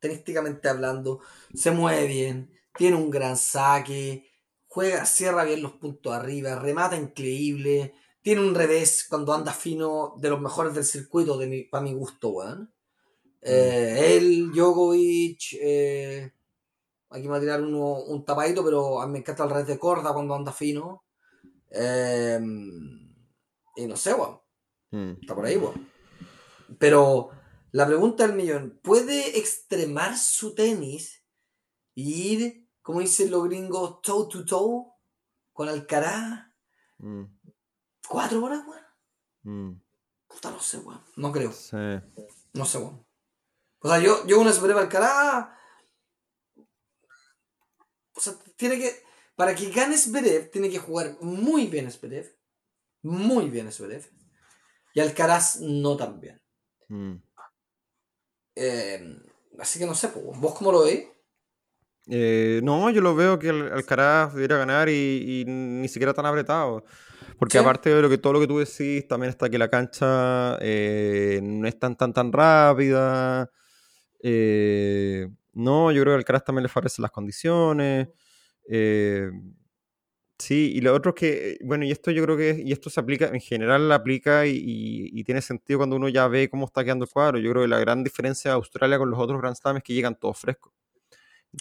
Tenísticamente hablando. Se mueve bien. Tiene un gran saque. Juega, cierra bien los puntos arriba. Remata increíble. Tiene un revés cuando anda fino de los mejores del circuito, de mi, para mi gusto, weón. Eh, él, Djokovic. eh, aquí me va a tirar uno, un tapadito, pero a mí me encanta el revés de corda cuando anda fino. Eh, y no sé, weón. Mm. Está por ahí, weón. Pero la pregunta del millón, ¿puede extremar su tenis y ir, como dicen los gringos, toe to toe con Alcaraz Mm. Cuatro horas, weón? Mm. Puta, no sé, weón. No creo. Sí. No sé, weón. O sea, yo, yo una Zverev Alcaraz. O sea, tiene que. Para que gane Zverev, tiene que jugar muy bien Zverev. Muy bien Zverev. Y Alcaraz no tan bien. Mm. Eh, así que no sé, ¿vos cómo lo veis? Eh, no, yo lo veo que Alcaraz debería ganar y, y ni siquiera tan apretado. Porque Sí. aparte de lo que todo lo que tú decís, también está que la cancha eh, no es tan tan tan rápida. Eh, no, yo creo que al Alcaraz también le favorecen las condiciones. Eh, sí, y lo otro es que, bueno, y esto yo creo que, y esto se aplica, en general aplica y, y- y tiene sentido cuando uno ya ve cómo está quedando el cuadro. Yo creo que la gran diferencia de Australia con los otros Grand Slam es que llegan todos frescos.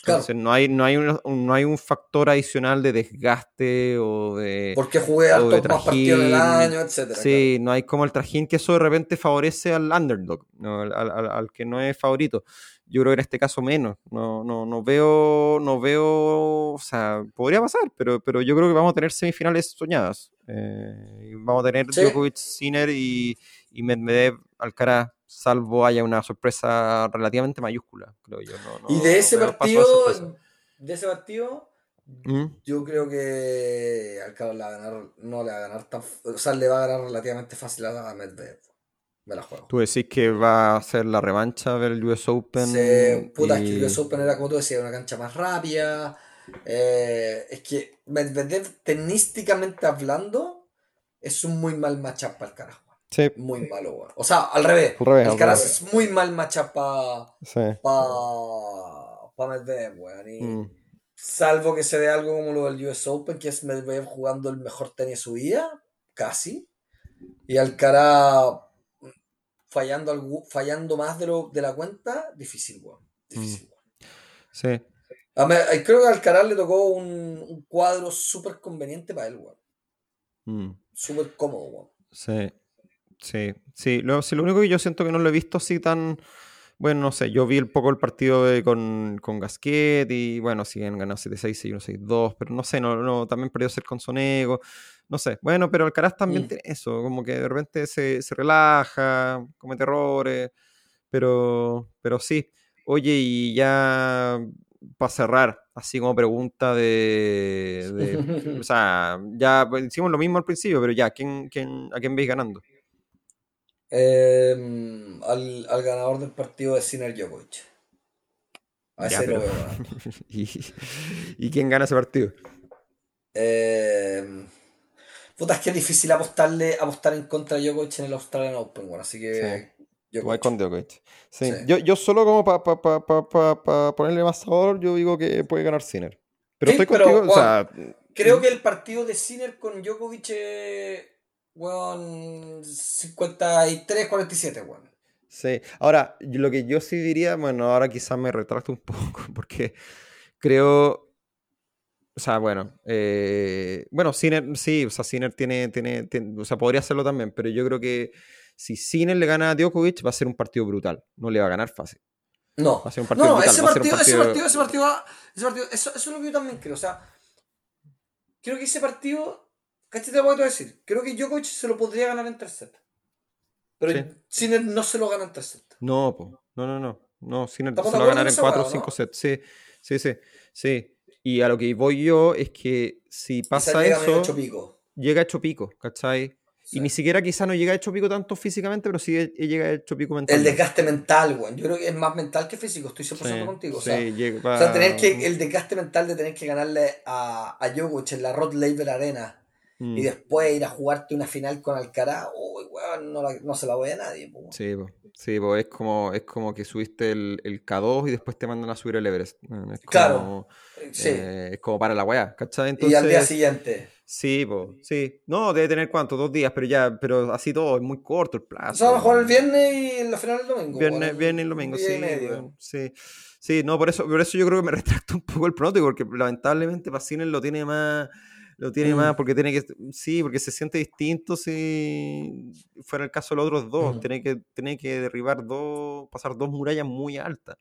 Claro. Entonces no hay, no, hay un, no hay un factor adicional de desgaste o de... Porque jugué o de hartos más partidos en el trajín. año, etcétera. Sí, no hay como el trajín que eso de repente favorece al underdog, ¿no? al, al- al- que no es favorito. Yo creo que en este caso menos. No, no, no veo, no veo, o sea, podría pasar, pero, pero yo creo que vamos a tener semifinales soñadas. Eh, vamos a tener Sí. Djokovic, Sinner y, y Medvedev, Alcaraz, salvo haya una sorpresa relativamente mayúscula, creo yo. No, Y de ese partido, de ese partido, ¿Mm? yo creo que Alcaraz le va a ganar, no le va a ganar tan, o sea, le va a ganar relativamente fácil a Medvedev. Me la juego. Tú decís que va a ser la revancha del US Open. Sí, puta, es que y- el US Open era como tú decías, una cancha más rápida. eh, es que Medvedev, tenísticamente hablando, es un muy mal matchup para Alcaraz. weón. Sí, Muy malo, weón. O sea, al revés. Al revés, al Alcaraz es muy mal matchup para sí. pa, pa Medvedev, weón. Y Mm. salvo que se dé algo como lo del US Open, que es Medvedev jugando el mejor tenis de su vida, casi. Y Alcaraz fallando, fallando más de, lo, de la cuenta, difícil, weón. Difícil, weón. Sí. A a- creo que a Alcaraz le tocó un, un cuadro súper conveniente para él, weón. Mm. Súper cómodo, weón. Sí, sí, sí. Lo, sí, lo único que yo siento que no lo he visto así tan. Bueno, no sé, yo vi un poco el partido de- con, con Gasquet y bueno, sí han ganado 7-6 y 1-6-2, pero no sé, no, no, también perdió ser con Sonego. no sé. Bueno, pero Alcaraz también Mm. tiene eso, como que de repente se, se relaja, comete errores, pero, pero sí. Oye, y ya para cerrar, así como pregunta de, de- o sea, ya pues, hicimos lo mismo al principio, pero ya, ¿quién, quién, ¿a quién veis ganando? Eh, al, al ganador del partido de Sinner Djokovic. A Ya, ese lo pero- veo ganando. ¿Y, y quién gana ese partido? Eh, puta, es que es difícil apostarle, apostar en contra de Djokovic en el Australian Open, bueno, así que Tú vas Djokovic. con Djokovic. Sí. Sí. Yo, yo solo como para pa, pa, pa, ponerle más sabor, yo digo que puede ganar Sinner. Pero Sí, estoy pero, contigo, o sea, Creo que el partido de Sinner con Djokovic es, weón, 53-47, weón. sí. Ahora, lo que yo sí diría, bueno, ahora quizás me retracto un poco, porque creo, o sea, bueno, eh, bueno, Sinner, sí, o sea, Sinner tiene, tiene, tiene- o sea, podría hacerlo también, pero yo creo que si Sinner le gana a Djokovic va a ser un partido brutal, no le va a ganar fácil. No, Va a ser un partido no, brutal, ese partido, ese partido- ese partido, va- ese partido, eso, eso es lo que yo también creo. O sea, creo que ese partido, ¿cachai? Te lo voy a decir. Creo que Djokovic se lo podría ganar en tres sets. Pero Sí. Sinner no se lo gana en tres sets. No, po. no, no, no. No, Sinner ¿Estamos se lo va a ganar en en esa 4 o weá, 5 no? sets. Sí, sí, sí, sí. Y a lo que voy yo es que si pasa llega eso, hecho pico. llega hecho pico, ¿cachai? Sí. Y ni siquiera quizá no llega hecho pico tanto físicamente, pero sí e- llega hecho pico El mentalmente. desgaste mental, weón. Yo creo que es más mental que físico, estoy 100% Sí, contigo. O sí, sea, llega- o sea, tener que, el desgaste mental de tener que ganarle a, a Djokovic en la Rod Laver Arena Mm, y después ir a jugarte una final con Alcaraz, uy, weón, no, la- no se la voy a nadie. po. Sí, po. Sí, po, es como, es como que subiste el, el K2 y después te mandan a subir el Everest. Bueno, es Claro, como, Sí. eh, es como para la weá, ¿cachai? y al día Entonces, siguiente. Sí, po, sí. No, debe tener cuánto, dos días, pero ya, pero así todo, es muy corto el O plazo. sea, van a jugar el viernes y la final el domingo. Viernes, viernes y domingo, sí, y medio. weón, sí. Sí, no, por eso, por eso yo creo que me retracto un poco el pronóstico, porque lamentablemente Pacines lo tiene más, lo tiene Mm. más, porque tiene que, sí, porque se siente distinto si fuera el caso de los otros dos, Mm. tiene que, tiene que derribar dos, pasar dos murallas muy altas.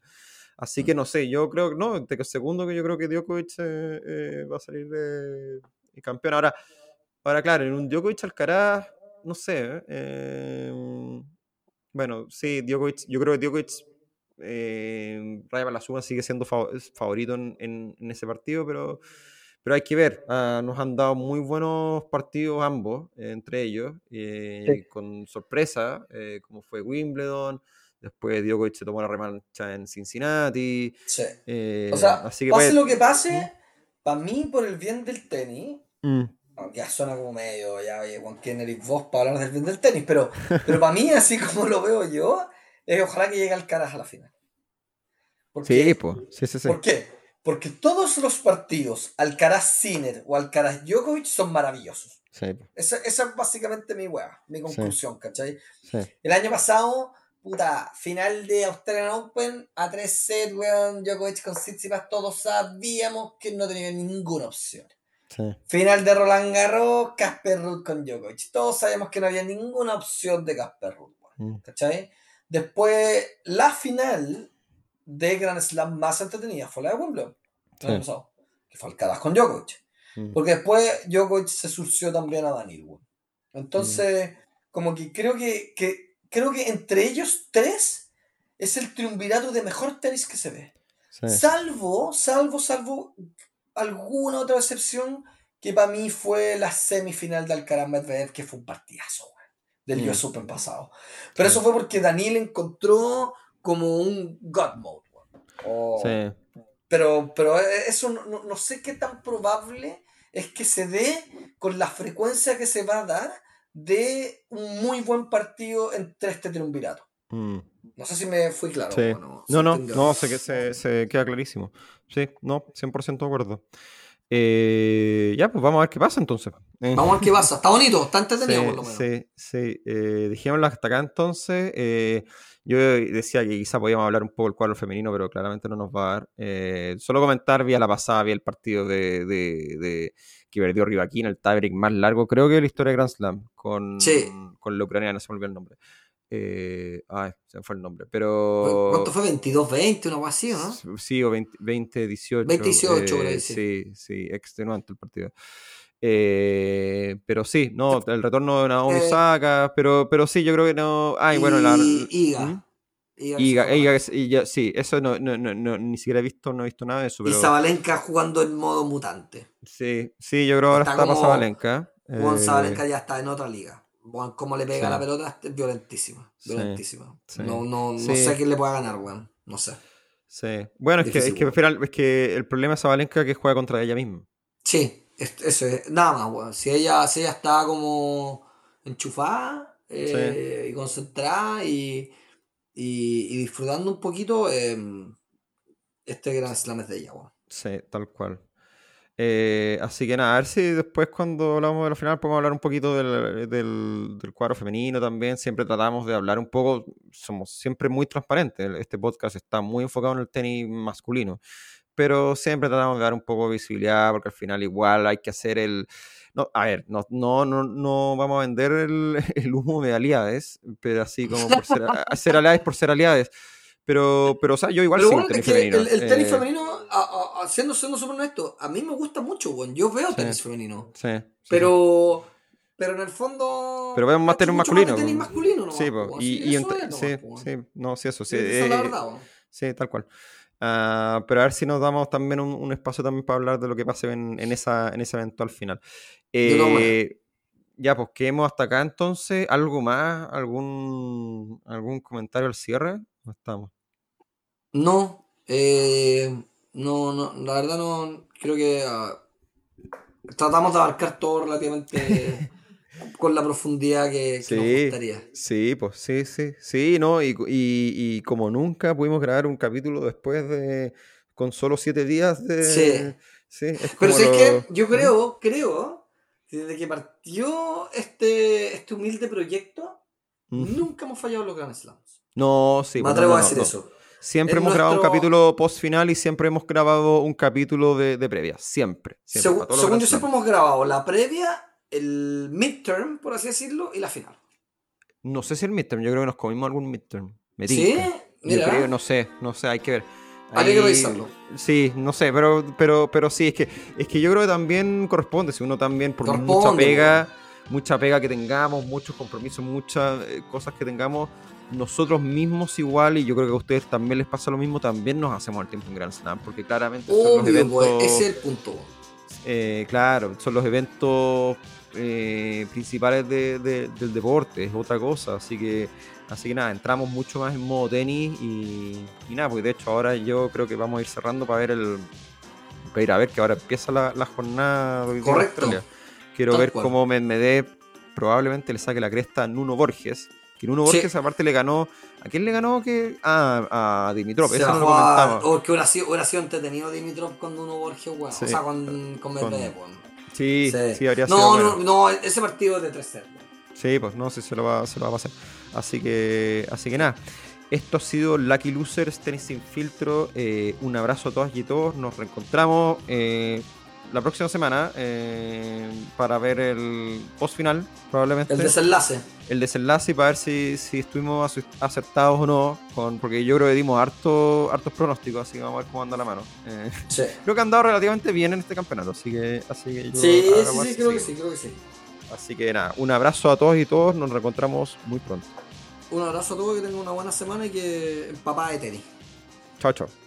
Así que no sé, yo creo que no, que segundo que yo creo que Djokovic eh, eh, va a salir de, de campeón. Ahora, ahora claro, en un Djokovic Alcaraz, no sé, eh, bueno, sí, Djokovic, yo creo que Djokovic eh, Raya para la suma sigue siendo favorito en, en- en ese partido, pero, pero hay que ver. ah, nos han dado muy buenos partidos ambos, eh, entre ellos, eh, Sí. con sorpresa, eh, como fue Wimbledon. Después Djokovic se tomó la revancha en Cincinnati. Sí. O sea, así que pase lo que pase, para mí, por el bien del tenis, Mm, aunque ya suena como medio, ya, oye, Juan Kenner y vos para hablar del bien del tenis, pero, pero para mí, así como lo veo yo, es ojalá que llegue Alcaraz a la final. ¿Por Sí, qué? pues, sí, sí, sí. ¿Por qué? Porque todos los partidos, Alcaraz Sinner o Alcaraz Djokovic, son maravillosos. Sí, Esa, esa es básicamente mi weá, mi conclusión, ¿cachai? sí. El año pasado, puta, final de Australian Open, a tres sets, weón, Djokovic con Tsitsipas, todos sabíamos que no tenía ninguna opción. sí. Final de Roland Garros, Casper Ruud con Djokovic. Todos sabíamos que no había ninguna opción de Casper Ruud, Mm, ¿cachai? Después, la final de Grand Slam más entretenida fue la de Wimbledon, el año Sí. pasado, que fue Alcaraz con Djokovic. mm. Porque después Djokovic se surció también a Daniel. Entonces, como que creo que, que creo que entre ellos tres es el triunvirato de mejor tenis que se ve. Sí. Salvo, salvo, salvo alguna otra excepción que para mí fue la semifinal de Alcaraz Medvedev, que fue un partidazo del Mm. US Open pasado. Pero Sí. eso fue porque Daniel encontró como un God Mode. weón. O- Sí. pero, pero eso no, no- no sé qué tan probable es que se dé con la frecuencia que se va a dar de un muy buen partido entre este triunvirato. Mm. No sé si me fui claro. Sí. o no, No, no, no, se, que- se, se queda clarísimo. Sí, no, 100% de acuerdo. Eh, ya, pues vamos a ver qué pasa entonces. Eh, Vamos a ver qué pasa. Está bonito, está entretenido sí, por lo menos. sí, sí. Eh, dejémoslo hasta acá entonces. Eh, yo decía que quizá podíamos hablar un poco del cuadro femenino, pero claramente no nos va a dar. Eh, solo comentar, vía la pasada, vi el partido de, de, de- que perdió Rivaquín, el tiebreak más largo, creo que de la historia de Grand Slam, con, Sí. con la ucraniana, se me olvidó el nombre. Eh, ay, se me fue el nombre. Pero. ¿Cuánto fue? ¿22-20? Una cosa así, ¿no? Sí, o 20, 20 18. 20, 18, por eh, sí. sí, extenuante el partido. Eh, pero sí, no, el retorno de Naomi eh, Osaka, pero, pero sí, yo creo que no. Ay, bueno, la. Iga. ¿Mm? Iga, Iga, Iga, sí, eso no, no, no, ni siquiera he visto, no he visto nada de eso. Pero... Y Zabalenka jugando en modo mutante. Sí, sí, yo creo que ahora está, para Zabalenka. Juan. Zabalenka ya está en otra liga. Como le pega la pelota, es violentísima. Violentísima. No, no, no sé quién le pueda ganar, weón. No sé. Sí. Bueno, es que, es, que, es que el problema es Zabalenka que juega contra ella misma. Sí, eso es. Nada más, weón. Si ella, si ella está como enchufada eh, y concentrada y y, disfrutando un poquito em, este gran slam es de ella. Sí, tal cual. Eh, así que nada, a ver si después cuando hablamos de la final podemos hablar un poquito del, del, cuadro femenino también. Siempre tratamos de hablar un poco, somos siempre muy transparentes. Este podcast está muy enfocado en el tenis masculino, pero siempre tratamos de dar un poco de visibilidad porque al final igual hay que hacer el no, a ver, no, no, no, no vamos a vender el, el, humo de aliades, pero así como por ser, ser aliades por ser aliades. Pero, pero o sea, yo igual sigo tenis femenino. El, el tenis eh, femenino, a, a, siendo, siendo súper honesto, a mí me gusta mucho, bueno. Yo veo tenis femenino. Sí, pero, pero en el fondo. Pero vemos más tenis masculino. tenis masculino, ¿no? Sí, y, y, sí, sí, no, sí, eso, sí. es la eh, verdad, Sí, tal cual. Uh, pero a ver si nos damos también un, un, espacio también para hablar de lo que pase en, en, esa, en ese evento al final. Eh, ya, pues quedemos hasta acá entonces. ¿Algo más? ¿Algún, algún comentario al cierre? ¿No estamos? No, eh, no, no, la verdad no, creo que uh, tratamos de abarcar todo relativamente con la profundidad que, que nos gustaría. Sí, pues sí, sí, sí, ¿no? Y, y, y, como nunca pudimos grabar un capítulo después de, con solo siete días de... Sí. sí es Pero si es que yo creo, creo, desde que partió este, este humilde proyecto, nunca hemos fallado los Grand Slams. No, sí. Me pues, atrevo a decir eso. Siempre hemos grabado un capítulo post final y siempre hemos grabado un capítulo de, de previa. Siempre. según yo, siempre hemos grabado la previa el midterm, por así decirlo, y la final. No sé si el midterm, yo creo que nos comimos algún midterm. Me ¿Sí? Yo creo, no sé, no sé, hay que ver. Hay que revisarlo. Sí, no sé, pero, pero, pero sí, es que, es que yo creo que también corresponde, si uno también, por mucha pega, mucha pega que tengamos, muchos compromisos, muchas eh, cosas que tengamos, nosotros mismos igual, y yo creo que a ustedes también les pasa lo mismo, también nos hacemos el tiempo en Grand Slam, porque claramente son los eventos... Pues, ese es el punto. Eh, claro, son los eventos eh, principales del deporte, es otra cosa. Así que, así que nada, entramos mucho más en modo tenis y, nada, porque de hecho ahora yo creo que vamos a ir cerrando para ver el. Para ir a ver que ahora empieza la, jornada de Australia. Quiero ver cómo Medvedev probablemente le saque la cresta a Nuno Borges. Que Nuno Borges aparte le ganó. ¿A quién le ganó? que Ah, a Dimitrov. Eso no lo comentamos. O que hubiera sido, hubiera sido entretenido Dimitrov con Nuno Borges, weón. O sea, con, con Medvedev, Sí, sí, habría no, sido. No, no, ese partido es de 3-0. Sí, pues no sé si se lo va, se lo va a pasar. Así que, así que nada. Esto ha sido Lucky Losers, Tenis Sin Filtro. Eh, un abrazo a todas y todos. Nos reencontramos eh, la próxima semana eh, para ver el post final, probablemente. El desenlace. El desenlace y para ver si, si estuvimos acertados o no, con, porque yo creo que dimos harto, hartos pronósticos, así que vamos a ver cómo anda la mano. Eh, sí. Creo que han andado relativamente bien en este campeonato, así que, así que yo Sí, sí, sí, creo que sí, creo que sí. Así que nada, un abrazo a todos y todos, nos reencontramos muy pronto. Un abrazo a todos, que tengan una buena semana y que papá de tenis. Chao, chao.